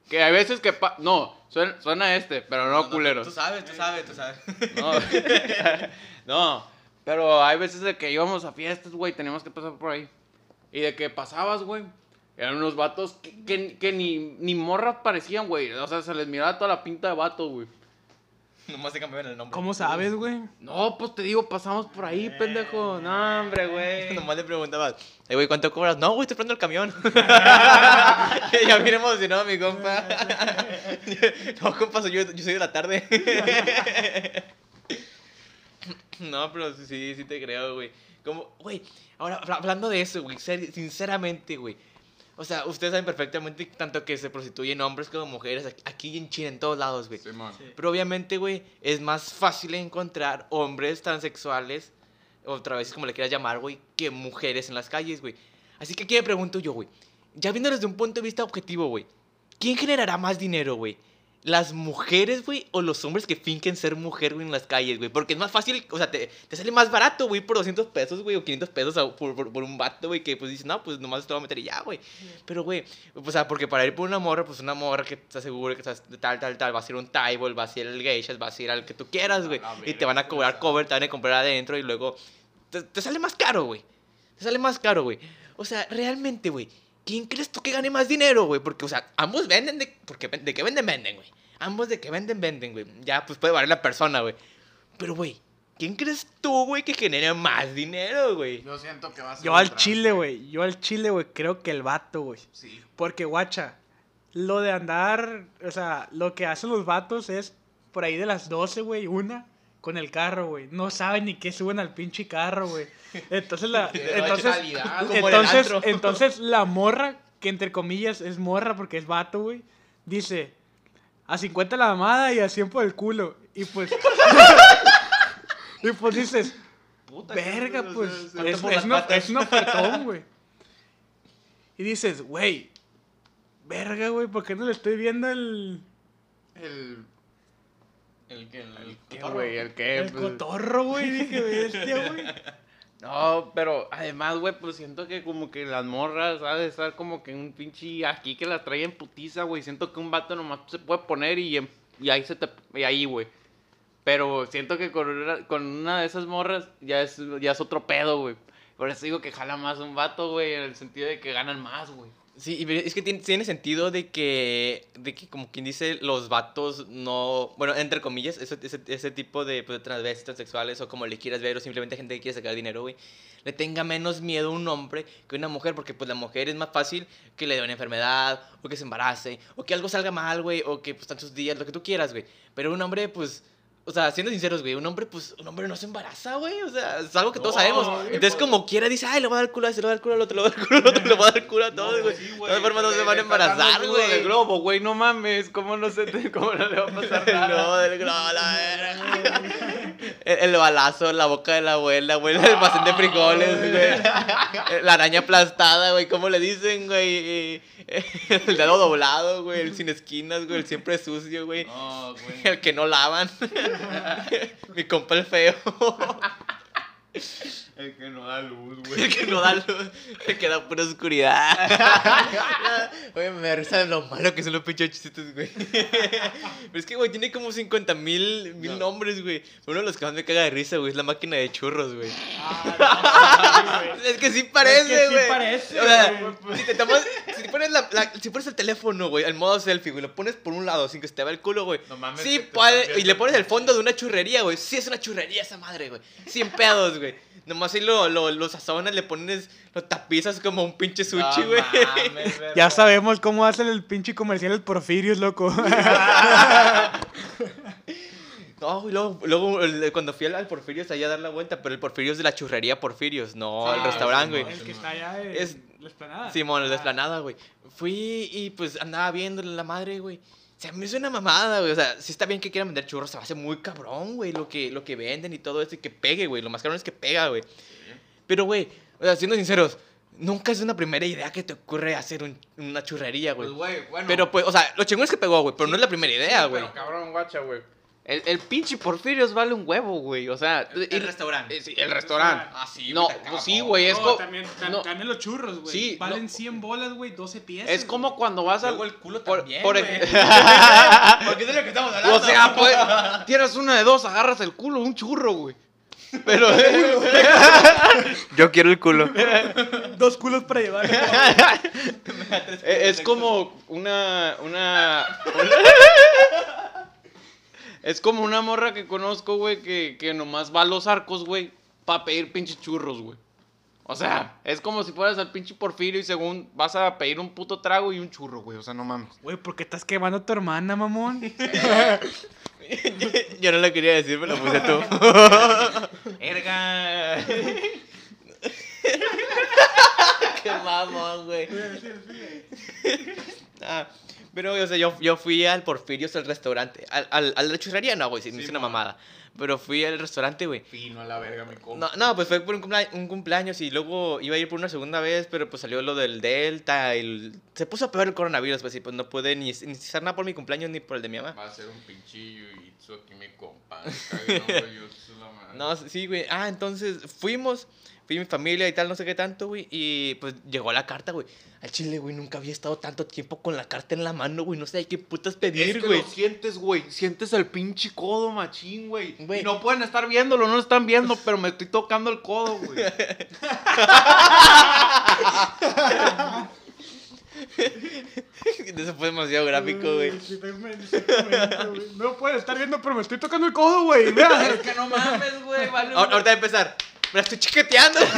Que hay veces que... pa- no, suena, suena este, pero no, culeros. Tú sabes, tú sabes, tú sabes. No, no, pero hay veces de que íbamos a fiestas, güey, teníamos que pasar por ahí. Y de que pasabas, güey, eran unos vatos que, que- que ni, ni morras parecían, güey. O sea, se les miraba toda la pinta de vato, güey. Nomás se cambiaron el nombre. ¿Cómo sabes, güey? No, pues te digo, pasamos por ahí, pendejo. No, hombre, güey. Nomás le preguntabas, "Ey, güey, ¿cuánto cobras? No, güey, estoy esperando el camión. ya bien emocionado mi compa. no, compa, soy yo, yo soy de la tarde. no, pero sí, sí, sí te creo, güey. Como, güey, ahora habla- hablando de eso, güey, sinceramente, güey. O sea, ustedes saben perfectamente tanto que se prostituyen hombres como mujeres aquí- en China, en todos lados, güey. Pero obviamente, güey, es más fácil encontrar hombres transexuales, otra vez como le quieras llamar, güey, que mujeres en las calles, güey. Así que aquí me pregunto yo, güey, ya viendo desde un punto de vista objetivo, güey, ¿quién generará más dinero, güey? ¿Las mujeres, güey, o los hombres que finquen ser mujer, güey, en las calles, güey? Porque es más fácil, o sea, te, te sale más barato, güey, por 200 pesos, güey, o 500 pesos a- por, por, por un vato, güey, que pues dices, no, pues nomás te voy a meter y ya, güey. Pero, güey, o sea, porque para ir por una morra, pues una morra que te asegure que estás de tal, tal, tal, va a ser un table, va a ser el geishas, va a ser al que tú quieras, güey. Y te van a cobrar cover, te van a comprar adentro y luego te, te sale más caro, güey. Te sale más caro, güey. O sea, realmente, güey, ¿quién crees tú que gane más dinero, güey? Porque, o sea, ambos venden de... Porque de qué venden, venden, güey. Ambos de qué venden, venden, güey. Ya, pues puede variar la persona, güey. Pero, güey, ¿quién crees tú, güey, que genere más dinero, güey? Yo siento que va a ser. Yo al trans, chile, güey. Yo al chile, güey, creo que el vato, güey. Sí. Porque, guacha, lo de andar, o sea, lo que hacen los vatos es por ahí de las 12, güey, una, con el carro, güey. No saben ni qué suben al pinche carro, güey. Entonces la, entonces, entonces, entonces la morra, que entre comillas es morra porque es vato, güey, dice, a 50 la mamada y a 100 por el culo. Y pues... y pues dices, Puta, Verga, pues. Es, es una, es un ofertón, güey. Y dices, güey. Verga, güey, ¿por qué no le estoy viendo el. El... El que... El, ¿Qué, güey? ¿El qué? el Pues- cotorro, güey? Dije, bestia, güey. No, pero además, güey, pues siento que como que las morras, ha de estar como que un pinche aquí que las trae en putiza, güey. Siento que un vato nomás se puede poner y, en- y ahí se te... Y ahí, güey. Pero siento que con una, con una de esas morras ya es, ya es otro pedo, güey. Por eso digo que jala más un vato, güey, en el sentido de que ganan más, güey. Sí, es que tiene, tiene sentido de que, de que, como quien dice, los vatos no, bueno, entre comillas, ese, ese, ese tipo de, pues, transvestis, transexuales, o como le quieras ver, o simplemente gente que quiere sacar dinero, güey, le tenga menos miedo a un hombre que una mujer, porque pues la mujer es más fácil que le dé una enfermedad, o que se embarace, o que algo salga mal, güey, o que pues tantos días, lo que tú quieras, güey. Pero un hombre, pues... O sea, siendo sinceros, güey, un hombre, pues, un hombre no se embaraza, güey. O sea, es algo que todos No, sabemos. güey, Entonces, pues- como quiera, dice, ay, le voy a dar culo a ese, le voy a dar culo al otro, le voy a dar culo al otro, le voy a dar culo a todos, güey. De todas formas, no se van a embarazar, güey. globo, güey, no mames. ¿Cómo no, se te, cómo no le va a pasar nada? No, del globo, la verga. El, el balazo en la boca de la abuela, güey. El almacén de frijoles, güey. La araña aplastada, güey. ¿Cómo le dicen, güey? El dedo doblado, güey. El sin esquinas, güey. El siempre sucio, güey. No, güey. El que no lavan. Mi compa el feo. El que no da luz, El güey. que no da luz, el que da pura oscuridad. Oye, me da risa de lo malo que son los pinches chistes, güey. Pero es que, güey, tiene como 50 mil mil No. nombres, güey. Uno de los que más me caga de risa, güey, es la máquina de churros, güey. Ah, no, güey. Es que sí parece, sí güey. parece, O sea, si te tomas, si pones la, la- si pones el teléfono, güey, al modo selfie, güey, lo pones por un lado sin que se te vea el culo, güey. No mames, Sí, puede- y le pones el el fondo de una churrería, güey. Sí, es una churrería esa madre, güey. 100 pedos, güey. Nomás ahí lo, lo, lo sazonas, le pones, lo tapizas como un pinche sushi, güey. Ya sabemos cómo hacen el pinche comercial el Porfirios, loco. No, y luego, luego el- cuando fui al, al Porfirios allá a dar la vuelta, pero el Porfirios de la churrería Porfirios, no el Ah, restaurante, güey. el que está allá en Es- la esplanada. Simón, el de Ah. Esplanada, güey. Fui y pues andaba viéndole la madre, güey. Se me hizo una mamada, güey. O sea, sí está bien que quieran vender churros, se me hace muy cabrón, güey, lo que, lo que venden y todo eso y que pegue, güey. Lo más cabrón es que pega, güey. Pero, güey, o sea, siendo sinceros, nunca es una primera idea que te ocurre hacer un- una churrería, güey. Pues, güey, bueno. Pero, pues, o sea, lo chingón es que pegó, güey, pero no es la primera idea, güey. Pero cabrón, guacha, güey. El, el pinche Porfirios vale un huevo, güey. O sea, El restaurante. eh, sí, el restaurante. Ah, sí, No, pues sí, güey. Es, No, también, tam- no, también los churros, güey. Sí, Valen no. 100 bolas, güey, 12 piezas. es como cuando vas al. El culo por- también, por- güey. Porque es de lo que estamos hablando. O sea, pues, tienes una de dos, agarras el culo, un churro, güey. Pero. Yo quiero el culo. Dos culos para llevar. Es como una, una. Es como una morra que conozco, güey, que, que nomás va a los arcos, güey, para pedir pinches churros, güey. O sea, es como si fueras al pinche Porfirio y según vas a pedir un puto trago y un churro, güey. O sea, no mames. Güey, ¿por qué estás quemando a tu hermana, mamón? Yo no lo quería decir, pero lo puse tú. Erga. Qué mamón, güey. Ah, pero, o sea, yo, yo fui al Porfirios, al restaurante. Al, al, al de la churrería, no, güey, sí, me hice una mamada. Pero fui al restaurante, güey. Fino a la verga, mi compa. No, no, pues fue por un, cumplea- un cumpleaños y luego iba a ir por una segunda vez, pero pues salió lo del Delta el- se puso peor el coronavirus, pues y pues no pude ni, ni hacer nada por mi cumpleaños ni por el de mi mamá. Va a ser un pinchillo y aquí mi compa. No, sí, güey. Ah, entonces fuimos, fui mi familia y tal, no sé qué tanto, güey. Y pues llegó la carta, güey. Al chile, güey, nunca había estado tanto tiempo con la carta en la mano, güey. No sé qué putas Es pedir, que güey. lo sientes, güey. Sientes el pinche codo machín, güey. Güey. Y no pueden estar viéndolo, no lo están viendo, pero me estoy tocando el codo, güey. Eso fue demasiado gráfico, güey. No puedes estar viendo, pero me estoy tocando el codo, güey. Es que no mames, güey. Vale, Ahor- Ahorita va a empezar. Me la estoy chiqueteando.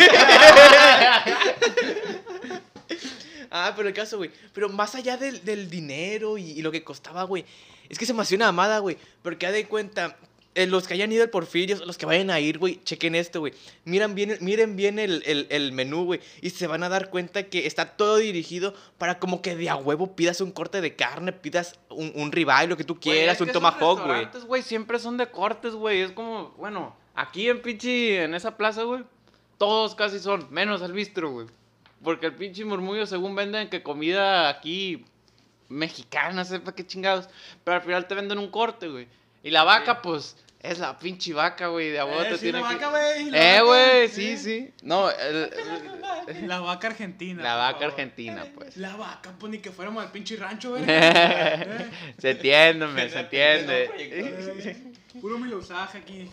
ah, pero el caso, güey. Pero más allá del, del dinero y, y lo que costaba, güey. Es que se me hacía una amada, güey. Porque ha de cuenta. eh, los que hayan ido al Porfirio, los que vayan a ir, güey, chequen esto, güey. Miren bien, miren bien el, el, el menú, güey. Y se van a dar cuenta que está todo dirigido para como que de a huevo pidas un corte de carne, pidas un, un ribeye, lo que tú quieras, un tomahawk, güey. Los güey, siempre son de cortes, güey. Es como, bueno, aquí en pinche, en esa plaza, güey, todos casi son, menos el bistro, güey. Porque el pinche murmullo, según venden que comida aquí mexicana, sepa qué chingados. Pero al final te venden un corte, güey. Y la vaca, pues, es la pinche vaca, güey. De a Eh, te sí, tiene la que- vaca, güey, Eh, güey, sí. sí, sí. No, el- el- La vaca argentina. la vaca argentina, pues. La vaca, pues ni que fuéramos al pinche rancho, güey. Se entiende, me, se entiende. Puro milosaje aquí.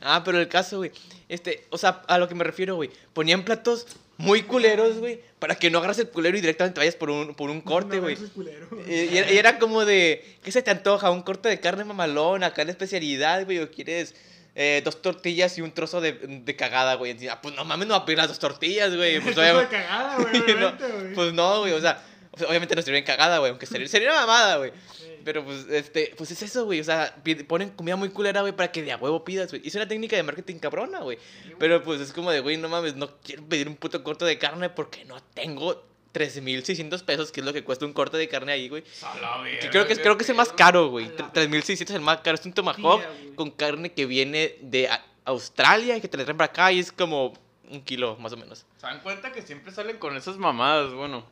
Ah, pero el caso, güey. Este, o sea, a lo que me refiero, güey. Ponían platos muy culeros, güey. Para que no agarres el culero y directamente vayas por un, por un corte, No, güey. es culero. Y, era, y era como de, ¿qué se te antoja? ¿Un corte de carne mamalón? Acá la especialidad, güey. ¿O quieres eh, dos tortillas y un trozo de, de cagada, güey? Encima, Ah, pues no mames, no va a pedir las dos tortillas, güey. Pues, de cagada, güey, no, pues no, güey. O sea, o sea, obviamente no sería bien cagada, güey. Aunque sería, sería una mamada, güey. Pero pues, este, pues es eso, güey. O sea, ponen comida muy culera, güey, para que de a huevo pidas, güey. Es una técnica de marketing cabrona, güey. Pero pues es como de, güey, no mames, no quiero pedir un puto corte de carne porque no tengo 13.600 pesos, que es lo que cuesta un corte de carne ahí, güey. Que creo que es, creo que es el más caro, güey. 3.600 es el más caro. Es un tomahawk con carne que viene de A- Australia y que te la traen para acá y es como un kilo, más o menos. ¿Se dan cuenta que siempre salen con esas mamadas? Bueno,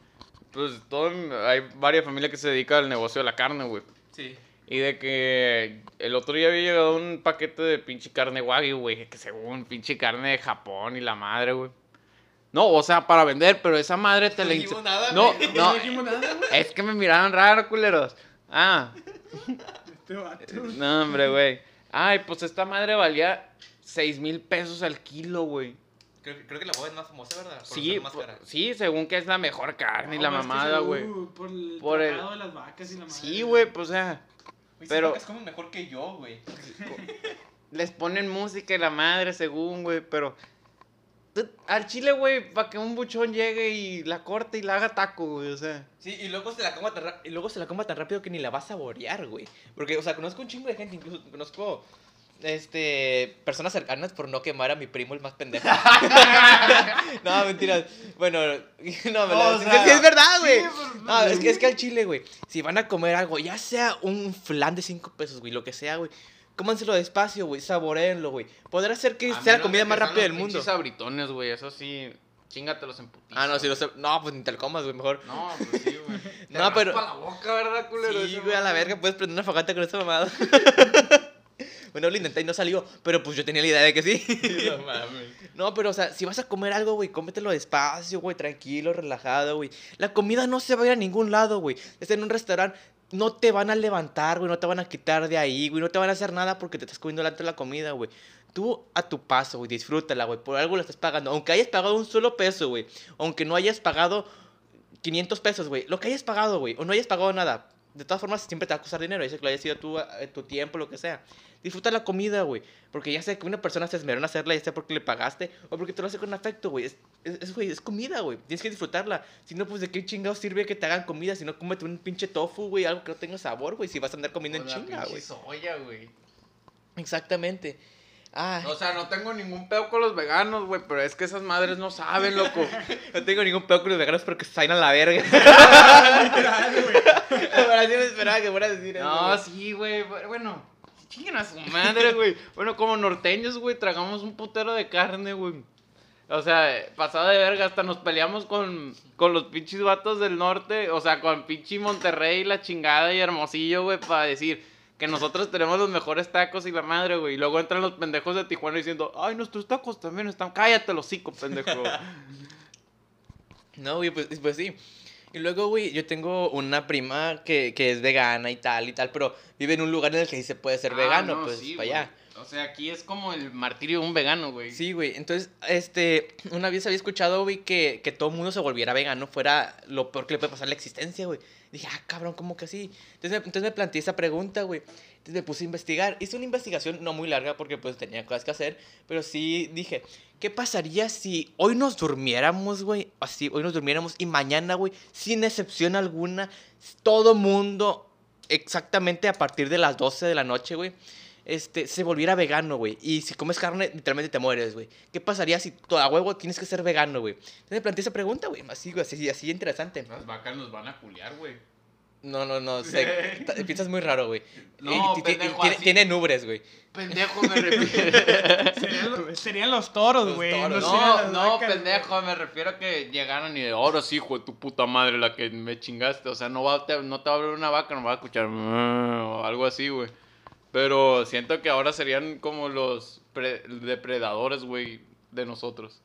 pues todo, hay varias familias que se dedican al negocio de la carne, güey. Sí. Y de que el otro día había llegado un paquete de pinche carne wagyu, güey. Que según pinche carne de Japón y la madre, güey. No, o sea, para vender, pero esa madre te No la... dijimos nada, No, güey. no, dijimos nada, güey. es que me miraron raro, culeros. Ah, Este vato. no, hombre, güey. Ay, pues esta madre valía 6 mil pesos al kilo, güey. Creo, creo que la boda es más famosa, ¿verdad? Por Sí, ser más po- cara. sí, según que es la mejor carne y la mamada, güey. Por el Por el- de las vacas y la madre. Sí, güey, pues o sea, pero-. Es como mejor que yo, güey. les ponen música y la madre, según, güey, pero... Al chile, güey, para que un buchón llegue y la corte y la haga taco, güey, o sea. Sí, y luego se la coma tan, y luego se la coma tan rápido que ni la va a saborear, güey. Porque, o sea, conozco un chingo de gente, incluso conozco este personas cercanas por no quemar a mi primo el más pendejo. no, mentiras. Bueno, no, me la- o sí, sea, sí, es verdad, güey. sí, pero- no, es que es que al chile, güey, si van a comer algo, ya sea un flan de 5 pesos, güey, lo que sea, güey, cómanselo despacio, güey, saboreenlo, güey. Podrá ser que A sea la comida más rápida del los mundo. pinches abritones, güey, eso sí, chingatelos en putiza. Ah, no, si lo sé. No, pues ni te lo comas, güey, mejor. No, pues sí, güey. No, pero- la boca, ¿verdad, culero? Sí, güey, a la verga, puedes prender una fogata con esa mamada. Bueno, lo intenté y no salió, pero pues yo tenía la idea de que sí. No mames. no, pero o sea, si vas a comer algo, güey, cómetelo despacio, güey, tranquilo, relajado, güey. La comida no se va a ir a ningún lado, güey. Estás en un restaurante, no te van a levantar, güey, no te van a quitar de ahí, güey, no te van a hacer nada porque te estás comiendo delante de la comida, güey. Tú a tu paso, güey, disfrútala, güey, por algo la estás pagando. Aunque hayas pagado un solo peso, güey, aunque no hayas pagado 500 pesos, güey. Lo que hayas pagado, güey. O no hayas pagado nada. De todas formas, siempre te va a costar dinero. Dice que lo hayas sido tú, eh, tu tiempo, lo que sea. Disfruta la comida, güey. Porque ya sé que una persona se esmeró en hacerla, ya sea porque le pagaste o porque te lo hace con afecto, güey. Es, es, güey, es comida, güey. Tienes que disfrutarla. Si no, pues de qué chingados sirve que te hagan comida. Si no, cómete un pinche tofu, güey. Algo que no tenga sabor, güey. Si vas a andar comiendo en la chinga, güey. soya, güey. Exactamente. O sea, no tengo ningún pedo con los veganos, güey, pero es que esas madres no saben, loco. no tengo ningún pedo con los veganos porque se a la verga. Pero así me esperaba que fuera a decir eso. No, sí, güey. Bueno, chinguen a su madre, güey. Bueno, como norteños, güey, tragamos un putero de carne, güey. O sea, pasada de verga, hasta nos peleamos con, con los pinches vatos del norte. O sea, con pinche Monterrey, la chingada y Hermosillo, güey, para decir que nosotros tenemos los mejores tacos y la madre, güey. Y luego entran los pendejos de Tijuana diciendo, ay, nuestros tacos también están. Cállate los hocico, pendejo. No, güey, pues, pues sí. Y luego, güey, yo tengo una prima que, que es vegana y tal y tal, pero vive en un lugar en el que sí se puede ser Ah, vegano, no, pues sí, para allá. O sea, aquí es como el martirio de un vegano, güey. Sí, güey. Entonces, este, una vez había escuchado, güey, que, que todo mundo se volviera vegano fuera lo peor que le puede pasar a la existencia, güey. Dije, ah, cabrón, ¿cómo que así? Entonces, entonces me planteé esa pregunta, güey. Entonces me puse a investigar. Hice una investigación no muy larga porque pues tenía cosas que hacer, pero sí dije, ¿qué pasaría si hoy nos durmiéramos, güey? Así, hoy nos durmiéramos y mañana, güey, sin excepción alguna, todo mundo, exactamente a partir de las 12 de la noche, güey, este, se volviera vegano, güey. Y si comes carne, literalmente te mueres, güey. ¿Qué pasaría si todo a huevo tienes que ser vegano, güey? Entonces me planteé esa pregunta, güey. Así, güey, así, así interesante. Las vacas nos van a culiar, güey. No, no, no, sé. piensas muy raro, güey. No, Eh, pendejo, tiene, así. tiene nubres, güey. Pendejo me refiero. Serían, lo- serían los toros, güey. No, no, vacas, pendejo, me refiero a que llegaron y ahora sí, hijo de tu puta madre, la que me chingaste. O sea, no, va, te, no te va a hablar una vaca, no va a escuchar "Mm", o algo así, güey. Pero siento que ahora serían como los pre- depredadores, güey, de nosotros.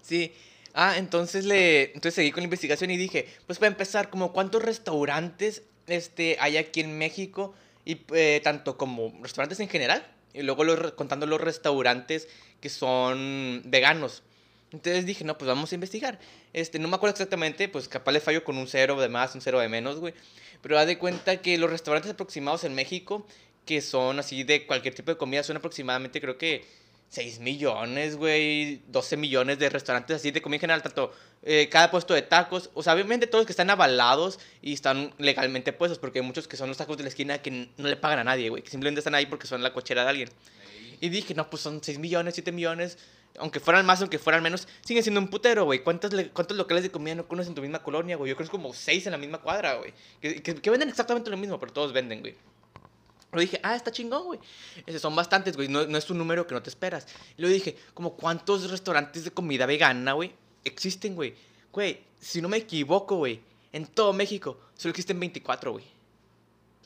Sí. Ah, entonces le entonces seguí con la investigación y dije, pues para empezar, como cuántos restaurantes este hay aquí en México y eh, tanto como restaurantes en general y luego los contando los restaurantes que son veganos. Entonces dije, no, pues vamos a investigar. Este, no me acuerdo exactamente, pues capaz le fallo con un cero de más, un cero de menos, güey. Pero haz de cuenta que los restaurantes aproximados en México, que son así de cualquier tipo de comida, son aproximadamente, creo que 6 millones, güey, 12 millones de restaurantes así de comida en general, tanto eh, cada puesto de tacos, o sea, obviamente todos que están avalados y están legalmente puestos, porque hay muchos que son los tacos de la esquina que no le pagan a nadie, güey, que simplemente están ahí porque son la cochera de alguien. Y dije, no, pues son 6 millones, 7 millones, aunque fueran más, aunque fueran menos, siguen siendo un putero, güey. ¿Cuántos, le- ¿Cuántos locales de comida no conoces en tu misma colonia, güey? Yo creo que es como 6 en la misma cuadra, güey. Que, venden exactamente lo mismo, pero todos venden, güey. Lo dije, ah, está chingón, güey. Son bastantes, güey. No, no es un número que no te esperas. Y luego dije, como cuántos restaurantes de comida vegana, güey, existen, güey. Güey, si no me equivoco, güey, en todo México solo existen 24, güey.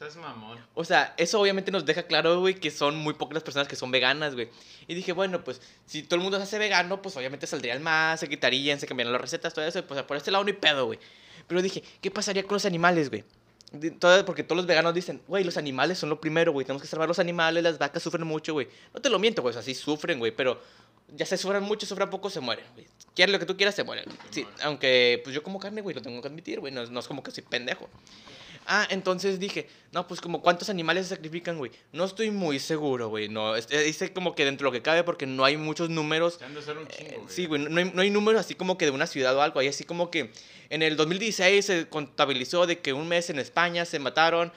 Estás mamón. O sea, eso obviamente nos deja claro, güey, que son muy pocas las personas que son veganas, güey. Y dije, bueno, pues si todo el mundo se hace vegano, pues obviamente saldrían más, se quitarían, se cambiarían las recetas, todo eso. Pues por este lado no hay pedo, güey. Pero dije, ¿qué pasaría con los animales, güey? Todo- Porque todos los veganos dicen, güey, los animales son lo primero, güey. Tenemos que salvar los animales, las vacas sufren mucho, güey. No te lo miento, güey, o sea, sí sufren, güey, pero ya se sufran mucho, sufran poco, se mueren, güey. Quieres lo que tú quieras, se mueren. Sí, aunque, pues yo como carne, güey, lo tengo que admitir, güey. No, no es como que soy pendejo. Ah, entonces dije, no, pues como cuántos animales se sacrifican, güey. No estoy muy seguro, güey. No, este, dice como que dentro de lo que cabe porque no hay muchos números. Se han de ser un Eh, güey. sí, güey, no hay, no hay números así como que de una ciudad o algo. Hay así como que en el 2016 se contabilizó de que un mes en España se mataron,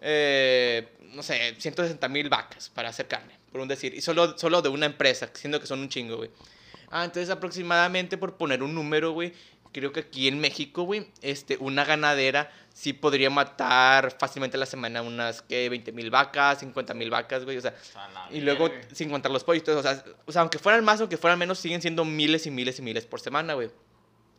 eh, no sé, 160 mil vacas para hacer carne, por un decir. Y solo, solo de una empresa, siendo que son un chingo, güey. Ah, entonces aproximadamente, por poner un número, güey, creo que aquí en México, güey, este, una ganadera sí podría matar fácilmente a la semana unas, ¿qué? 20 mil vacas, 50 mil vacas, güey, o sea, y luego, sin contar los pollos, o sea, o sea, aunque fueran más, aunque fueran menos, siguen siendo miles y miles y miles por semana, güey.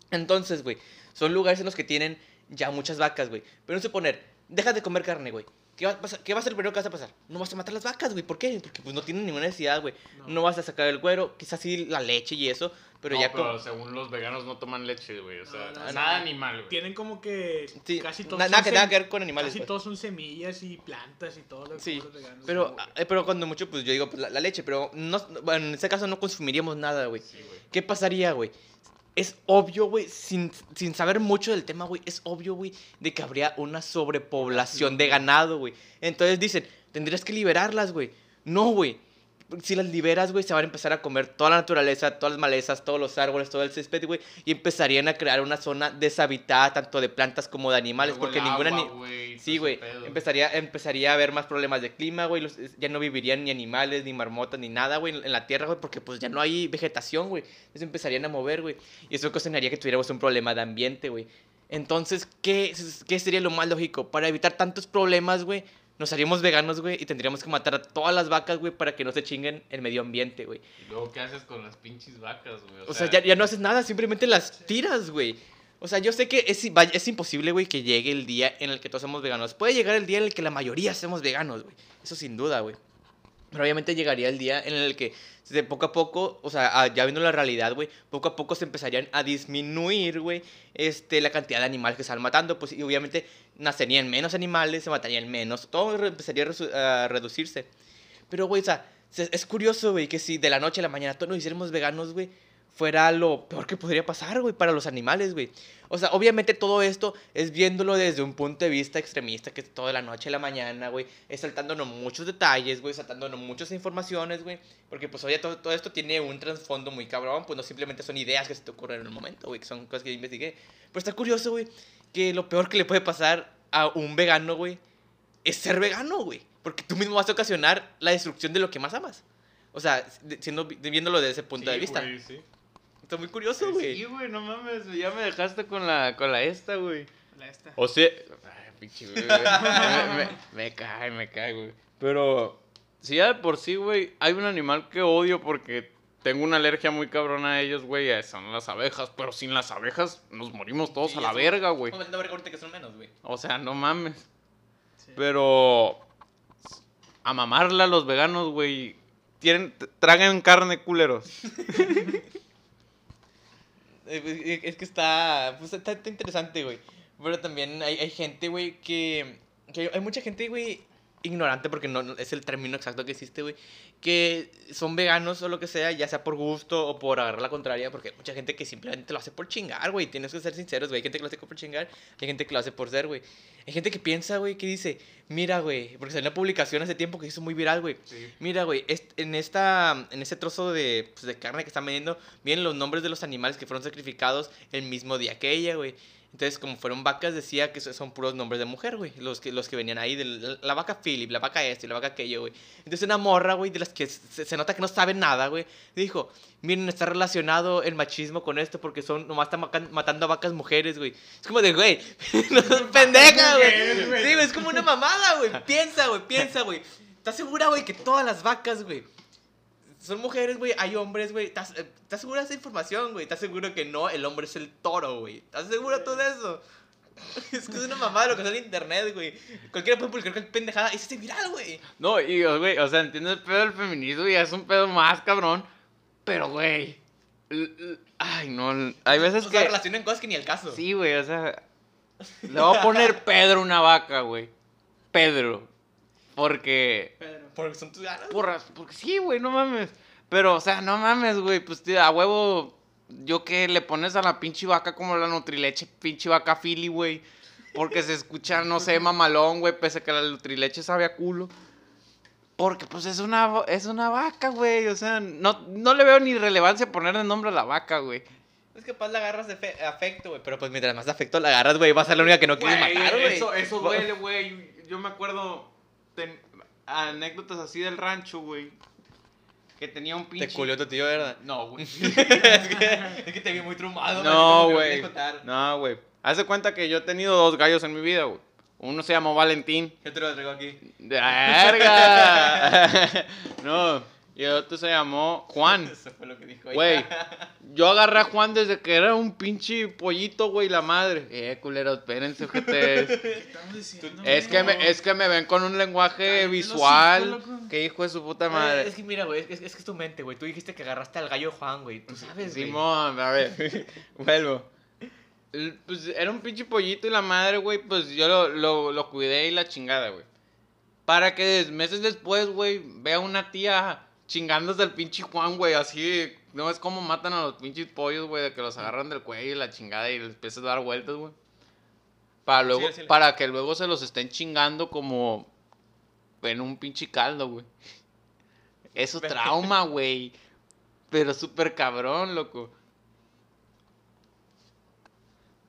Entonces, güey, son lugares en los que tienen ya muchas vacas, güey. Pero no suponer, dejas de comer carne, güey. ¿Qué va, a pasar- ¿Qué va a ser lo primero que vas a pasar? No vas a matar las vacas, güey. ¿Por qué? Porque pues no tienen ninguna necesidad, güey. No. vas a sacar el cuero, quizás sí la leche y eso, pero No, ya pero como... según los veganos no toman leche, güey. O sea, No, no, nada no. animal, güey. Tienen como que Sí, casi todos na- son nada que nada que ver con animales, Casi pues. todos son semillas y plantas y todo lo que Sí, comen los veganos. Pero, eh, pero cuando mucho, pues yo digo, pues, la, la leche, pero no, bueno, en este caso no consumiríamos nada, güey. Sí, güey. ¿Qué pasaría, güey? Es obvio, güey, sin, sin saber mucho del tema, güey, es obvio, güey, de que habría una sobrepoblación de ganado, güey. Entonces dicen, tendrías que liberarlas, güey. No, güey. Si las liberas, güey, se van a empezar a comer toda la naturaleza, todas las malezas, todos los árboles, todo el césped, güey. Y empezarían a crear una zona deshabitada, tanto de plantas como de animales, Luego porque ninguna... agua, ni- güey, Sí, güey. Empezaría, empezaría a haber más problemas de clima, güey. Ya no vivirían ni animales, ni marmotas, ni nada, güey, en la tierra, güey, porque pues ya no hay vegetación, güey. Entonces empezarían a mover, güey. Y eso ocasionaría que tuviéramos un problema de ambiente, güey. Entonces, ¿qué, ¿qué sería lo más lógico? Para evitar tantos problemas, güey, nos haríamos veganos, güey, y tendríamos que matar a todas las vacas, güey, para que no se chinguen el medio ambiente, güey. Y luego, ¿qué haces con las pinches vacas, güey? O sea, ya, ya no haces nada, simplemente las tiras, güey. O sea, yo sé que es, es imposible, güey, que llegue el día en el que todos somos veganos. Puede llegar el día en el que la mayoría seamos veganos, güey. Eso sin duda, güey. Pero obviamente llegaría el día en el que de poco a poco, o sea, ah, ya viendo la realidad, güey, poco a poco se empezarían a disminuir, güey, este, la cantidad de animales que se están matando, pues, y obviamente nacerían menos animales, se matarían menos, todo empezaría a, reducirse. Pero, güey, o sea, se- es curioso, güey, que si de la noche a la mañana todos nos hiciéramos veganos, güey, fuera lo peor que podría pasar, güey, para los animales, güey. O sea, obviamente todo esto es viéndolo desde un punto de vista extremista, que es toda la noche a la mañana, güey, es saltándonos muchos detalles, güey, saltándonos muchas informaciones, güey, porque pues oye, todo, todo esto tiene un trasfondo muy cabrón, pues no simplemente son ideas que se te ocurren en el momento, güey, que son cosas que yo investigué. Pero está curioso, güey, que lo peor que le puede pasar a un vegano, güey, es ser vegano, güey, porque tú mismo vas a ocasionar la destrucción de lo que más amas. O sea, de- siendo, viéndolo desde ese punto de Sí, vista. güey, sí. Está muy curioso, güey. Sí, güey, no mames, ya me dejaste con la, con la esta, güey. La esta. O sea, ay, pinche, güey, me, me- me cae, me cae, güey. Pero, si ya de por sí, güey, hay un animal que odio porque tengo una alergia muy cabrona a ellos, güey, son las abejas. Pero sin las abejas nos morimos todos Sí, a la eso- verga, güey. No, no, ahorita que son menos, güey. O sea, no mames. Sí. Pero, a mamarla los veganos, güey, tienen, tragan carne, culeros. Eh, eh, Es que está, pues, está, está interesante, güey. Pero también hay, hay gente, güey, que, que... Hay mucha gente, güey, ignorante, porque no, no- es el término exacto que existe, güey. Que son veganos o lo que sea, ya sea por gusto o por agarrar la contraria, porque hay mucha gente que simplemente lo hace por chingar, güey. Tienes que ser sinceros, güey. Hay gente que lo hace por chingar, hay gente que lo hace por ser, güey. Hay gente que piensa, güey, que dice, mira, güey, porque salió una publicación hace tiempo que hizo muy viral, güey. Mira, güey, est- en, esta, en este trozo de, pues, de carne que están vendiendo, vienen los nombres de los animales que fueron sacrificados el mismo día que ella, güey. Entonces, como fueron vacas, decía que so- son puros nombres de mujer, güey. Los que, los que venían ahí, de la, la vaca Philip, la vaca esta y la vaca aquello, güey. Entonces, una morra, güey, de las que se, se nota que no saben nada, güey, dijo, miren, está relacionado el machismo con esto porque son, nomás están matando a vacas mujeres, güey. Es como de, güey, no seas pendeja, mujeres, güey. güey. Sí, güey, es como una mamada, güey. Piensa, güey, piensa, güey. ¿Estás segura, güey, que todas las vacas, güey, son mujeres, güey, hay hombres, güey. ¿Estás, eh, ¿Estás segura de esa información, güey? ¿Estás seguro que no? El hombre es el toro, güey. ¿Estás seguro tú de eso? Es que es una mamada lo que sale en internet, güey. Cualquiera puede publicar cualquier pendejada y se hace viral, güey. No, y, güey, o sea, entiendo el pedo del feminismo y es un pedo más cabrón. Pero, güey. Ay, no. Hay veces O que. sea, relacionan cosas que ni al caso. Sí, güey, o sea. Le voy a poner Pedro una vaca, güey. Pedro. Porque. Pedro. Porque son tus ganas. Porras, porque sí, güey, no mames. Pero, o sea, no mames, güey. Pues tío, a huevo. Yo que le pones a la pinche vaca como la nutrileche, pinche vaca Philly, güey. Porque se escucha, no sé, mamalón, güey, pese a que la nutrileche sabe a culo. Porque, pues, es una, es una vaca, güey. O sea, no, no le veo ni relevancia ponerle nombre a la vaca, güey. Es que capaz la agarras de fe- afecto, güey. Pero pues mientras más afecto la agarras, güey, va a ser la única que no quieres matar, güey. Eso, eso duele, güey. Yo me acuerdo ten- anécdotas así del rancho, güey. Que tenía un pinche... Te culió tu tío, ¿verdad? No, güey. es, que, es que te vi muy trumado, No, güey. No, güey. Haz de cuenta que yo he tenido dos gallos en mi vida, güey. Uno se llamó Valentín. Yo te lo traigo aquí. ¡De verga! no. Y el otro se llamó Juan. Eso fue lo que dijo ella. Güey, yo agarré a Juan desde que era un pinche pollito, güey, la madre. Eh, culeros, espérense, gente. ¿Qué estamos diciendo? Es que, me, es que me ven con un lenguaje visual. Que hijo de su puta Eh, madre. Es que mira, güey, es, es que es tu mente, güey. Tú dijiste que agarraste al gallo Juan, güey. Tú sabes, güey. Simón, a ver, vuelvo. El- Pues era un pinche pollito y la madre, güey, pues yo lo, lo, lo cuidé y la chingada, güey. Para que meses después, güey, vea una tía chingándose al pinche Juan, güey, así. No es como matan a los pinches pollos, güey, de que los agarran del cuello y la chingada y les empiezas a dar vueltas, güey. Para luego, Sí, sí. para que luego se los estén chingando como en un pinche caldo, güey. Eso trauma, güey. Pero súper cabrón, loco.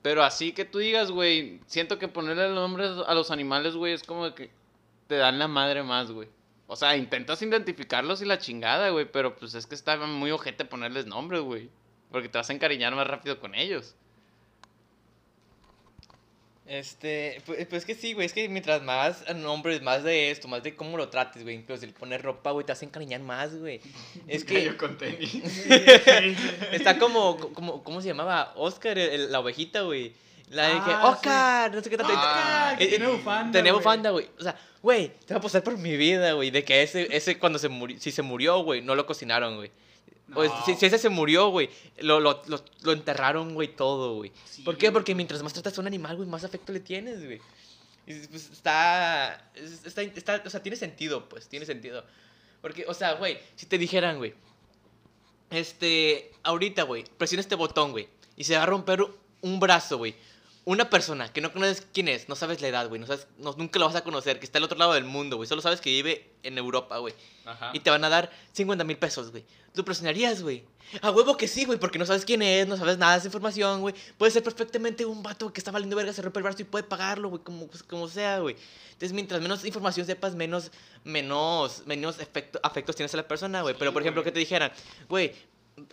Pero así que tú digas, güey, siento que ponerle nombres a los animales, güey, es como que te dan la madre más, güey. O sea, intentas identificarlos y la chingada, güey, pero pues es que está muy ojete ponerles nombres, güey. Porque te vas a encariñar más rápido con ellos. Este, pues, pues que sí, güey, es que mientras más nombres, más de esto, más de cómo lo trates, güey, incluso el poner ropa, güey, te hace encariñar más, güey. Es que con tenis. está como, como, ¿cómo se llamaba? Oscar, el- el- la ovejita, güey. La de que, Ah, Oscar, no sé qué tanto. Ah, que Eh, tiene bufanda, Tenía güey. bufanda, güey. O sea, güey, te va a apostar por mi vida, güey, de que ese, ese cuando se murió, si se murió, güey, no lo cocinaron, güey. O No. si, si ese se murió, güey, lo, lo, lo, lo enterraron, güey, todo, güey. Sí, ¿Por qué? güey. Porque mientras más tratas a un animal, güey, más afecto le tienes, güey. Pues, está, es- está, está, o sea, tiene sentido, pues, tiene sentido. Porque, o sea, güey, si te dijeran, güey, este, ahorita, güey, presiona este botón, güey, y se va a romper un brazo, güey. Una persona que no conoces quién es, no sabes la edad, güey, no sabes, no- nunca lo vas a conocer, que está al otro lado del mundo, güey, solo sabes que vive en Europa, güey. Y te van a dar 50 mil pesos, güey. ¿Tú presionarías, güey? A huevo que sí, güey, porque no sabes quién es, no sabes nada de esa información, güey. Puede ser perfectamente un vato que está valiendo verga, se rompe el brazo y puede pagarlo, güey, como, pues, como sea, güey. Entonces, mientras menos información sepas, menos, menos, menos efecto, afectos tienes a la persona, güey. Pero, por ejemplo, que te dijeran, güey,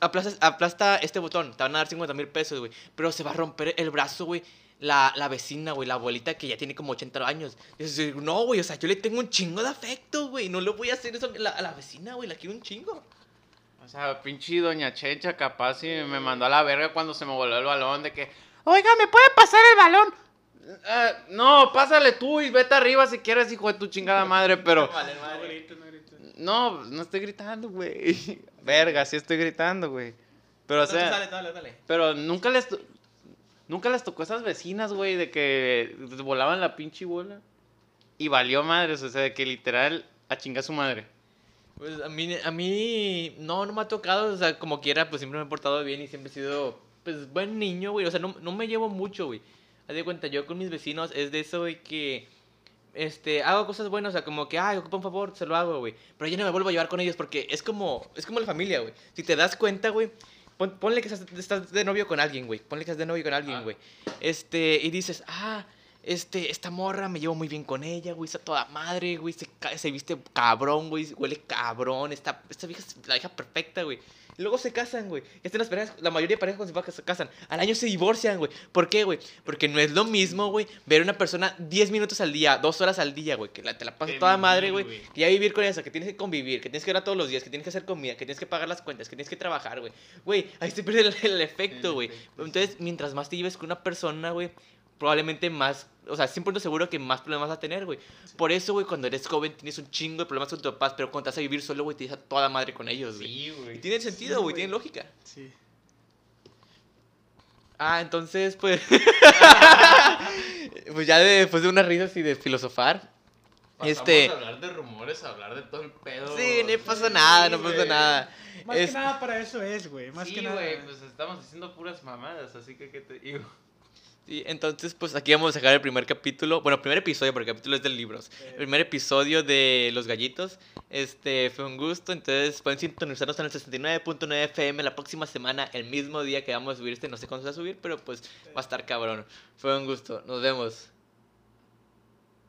aplasta, aplasta este botón, te van a dar 50 mil pesos, güey. Pero se va a romper el brazo, güey. La, la vecina, güey, la abuelita que ya tiene como 80 años. Dices, no, güey, o sea, yo le tengo un chingo de afecto, güey. No le voy a hacer eso a la, a la vecina, güey, la quiero un chingo. O sea, pinche doña Checha capaz y me mandó a la verga cuando se me voló el balón de que, oiga, ¿me puede pasar el balón? "Ah, no, pásale tú y vete arriba si quieres, hijo de tu chingada madre, pero... Vale, No no. No, no estoy gritando, güey. Verga, sí estoy gritando, güey. Pero, o sea, dale, dale, dale. pero nunca les... Nunca les tocó esas vecinas, güey, de que volaban la pinche bola. Y valió madres, o sea, de que literal a chingar su madre. Pues a mí, a mí no, no me ha tocado, o sea, como quiera, pues siempre me he portado bien y siempre he sido, pues, buen niño, güey. O sea, no, no me llevo mucho, güey. Haz de cuenta, yo con mis vecinos es de eso, güey, que, este, hago cosas buenas, o sea, como que, ay, ocupa un favor, se lo hago, güey. Pero ya no me vuelvo a llevar con ellos porque es como, es como la familia, güey. Si te das cuenta, güey, pon- ponle que estás, estás de novio con alguien, güey. Ponle que estás de novio con alguien, Ah. güey. Este, y dices, ah, este, esta morra, me llevo muy bien con ella, güey, está toda madre, güey, se, viste cabrón, güey, huele cabrón, está, esta vieja es la hija perfecta, güey. Y luego se casan, güey. Hasta las parejas, la mayoría de parejas cuando se casan, al año se divorcian, güey. ¿Por qué, güey? Porque no es lo mismo, güey, ver a una persona 10 minutos al día, 2 horas al día, güey, que la, te la pasas Que toda madre, güey. Y ya vivir con eso, que tienes que convivir, que tienes que ver todos los días, que tienes que hacer comida, que tienes que pagar las cuentas, que tienes que trabajar, güey. Güey, ahí se pierde el, el efecto, güey. Entonces, mientras más te lleves con una persona, güey, probablemente más, o sea, 100% seguro que más problemas vas a tener, güey. Por eso, güey, cuando eres joven tienes un chingo de problemas con tus papás, pero cuando te vas a vivir solo, güey, te deja toda madre con ellos, güey. Sí, güey. Y tiene sentido, Sí, güey, güey. tiene lógica. Sí. Ah, entonces, pues. pues ya de- después de unas risas y de filosofar. Pasamos este- a hablar de rumores, a hablar de todo el pedo. Sí, no pasa nada, no pasa nada. Más Es- que nada para eso es, güey. Más sí, que nada. güey, pues estamos diciendo puras mamadas, así que, ¿qué te digo? Sí, entonces, pues aquí vamos a dejar el primer capítulo. Bueno, primer episodio, porque el capítulo es de libros. El primer episodio de Los Gallitos. Este, fue un gusto. Entonces, pueden sintonizarnos en el 69.9 FM la próxima semana, el mismo día que vamos a subir este. No sé cuándo se va a subir, pero pues va a estar cabrón. Fue un gusto. Nos vemos.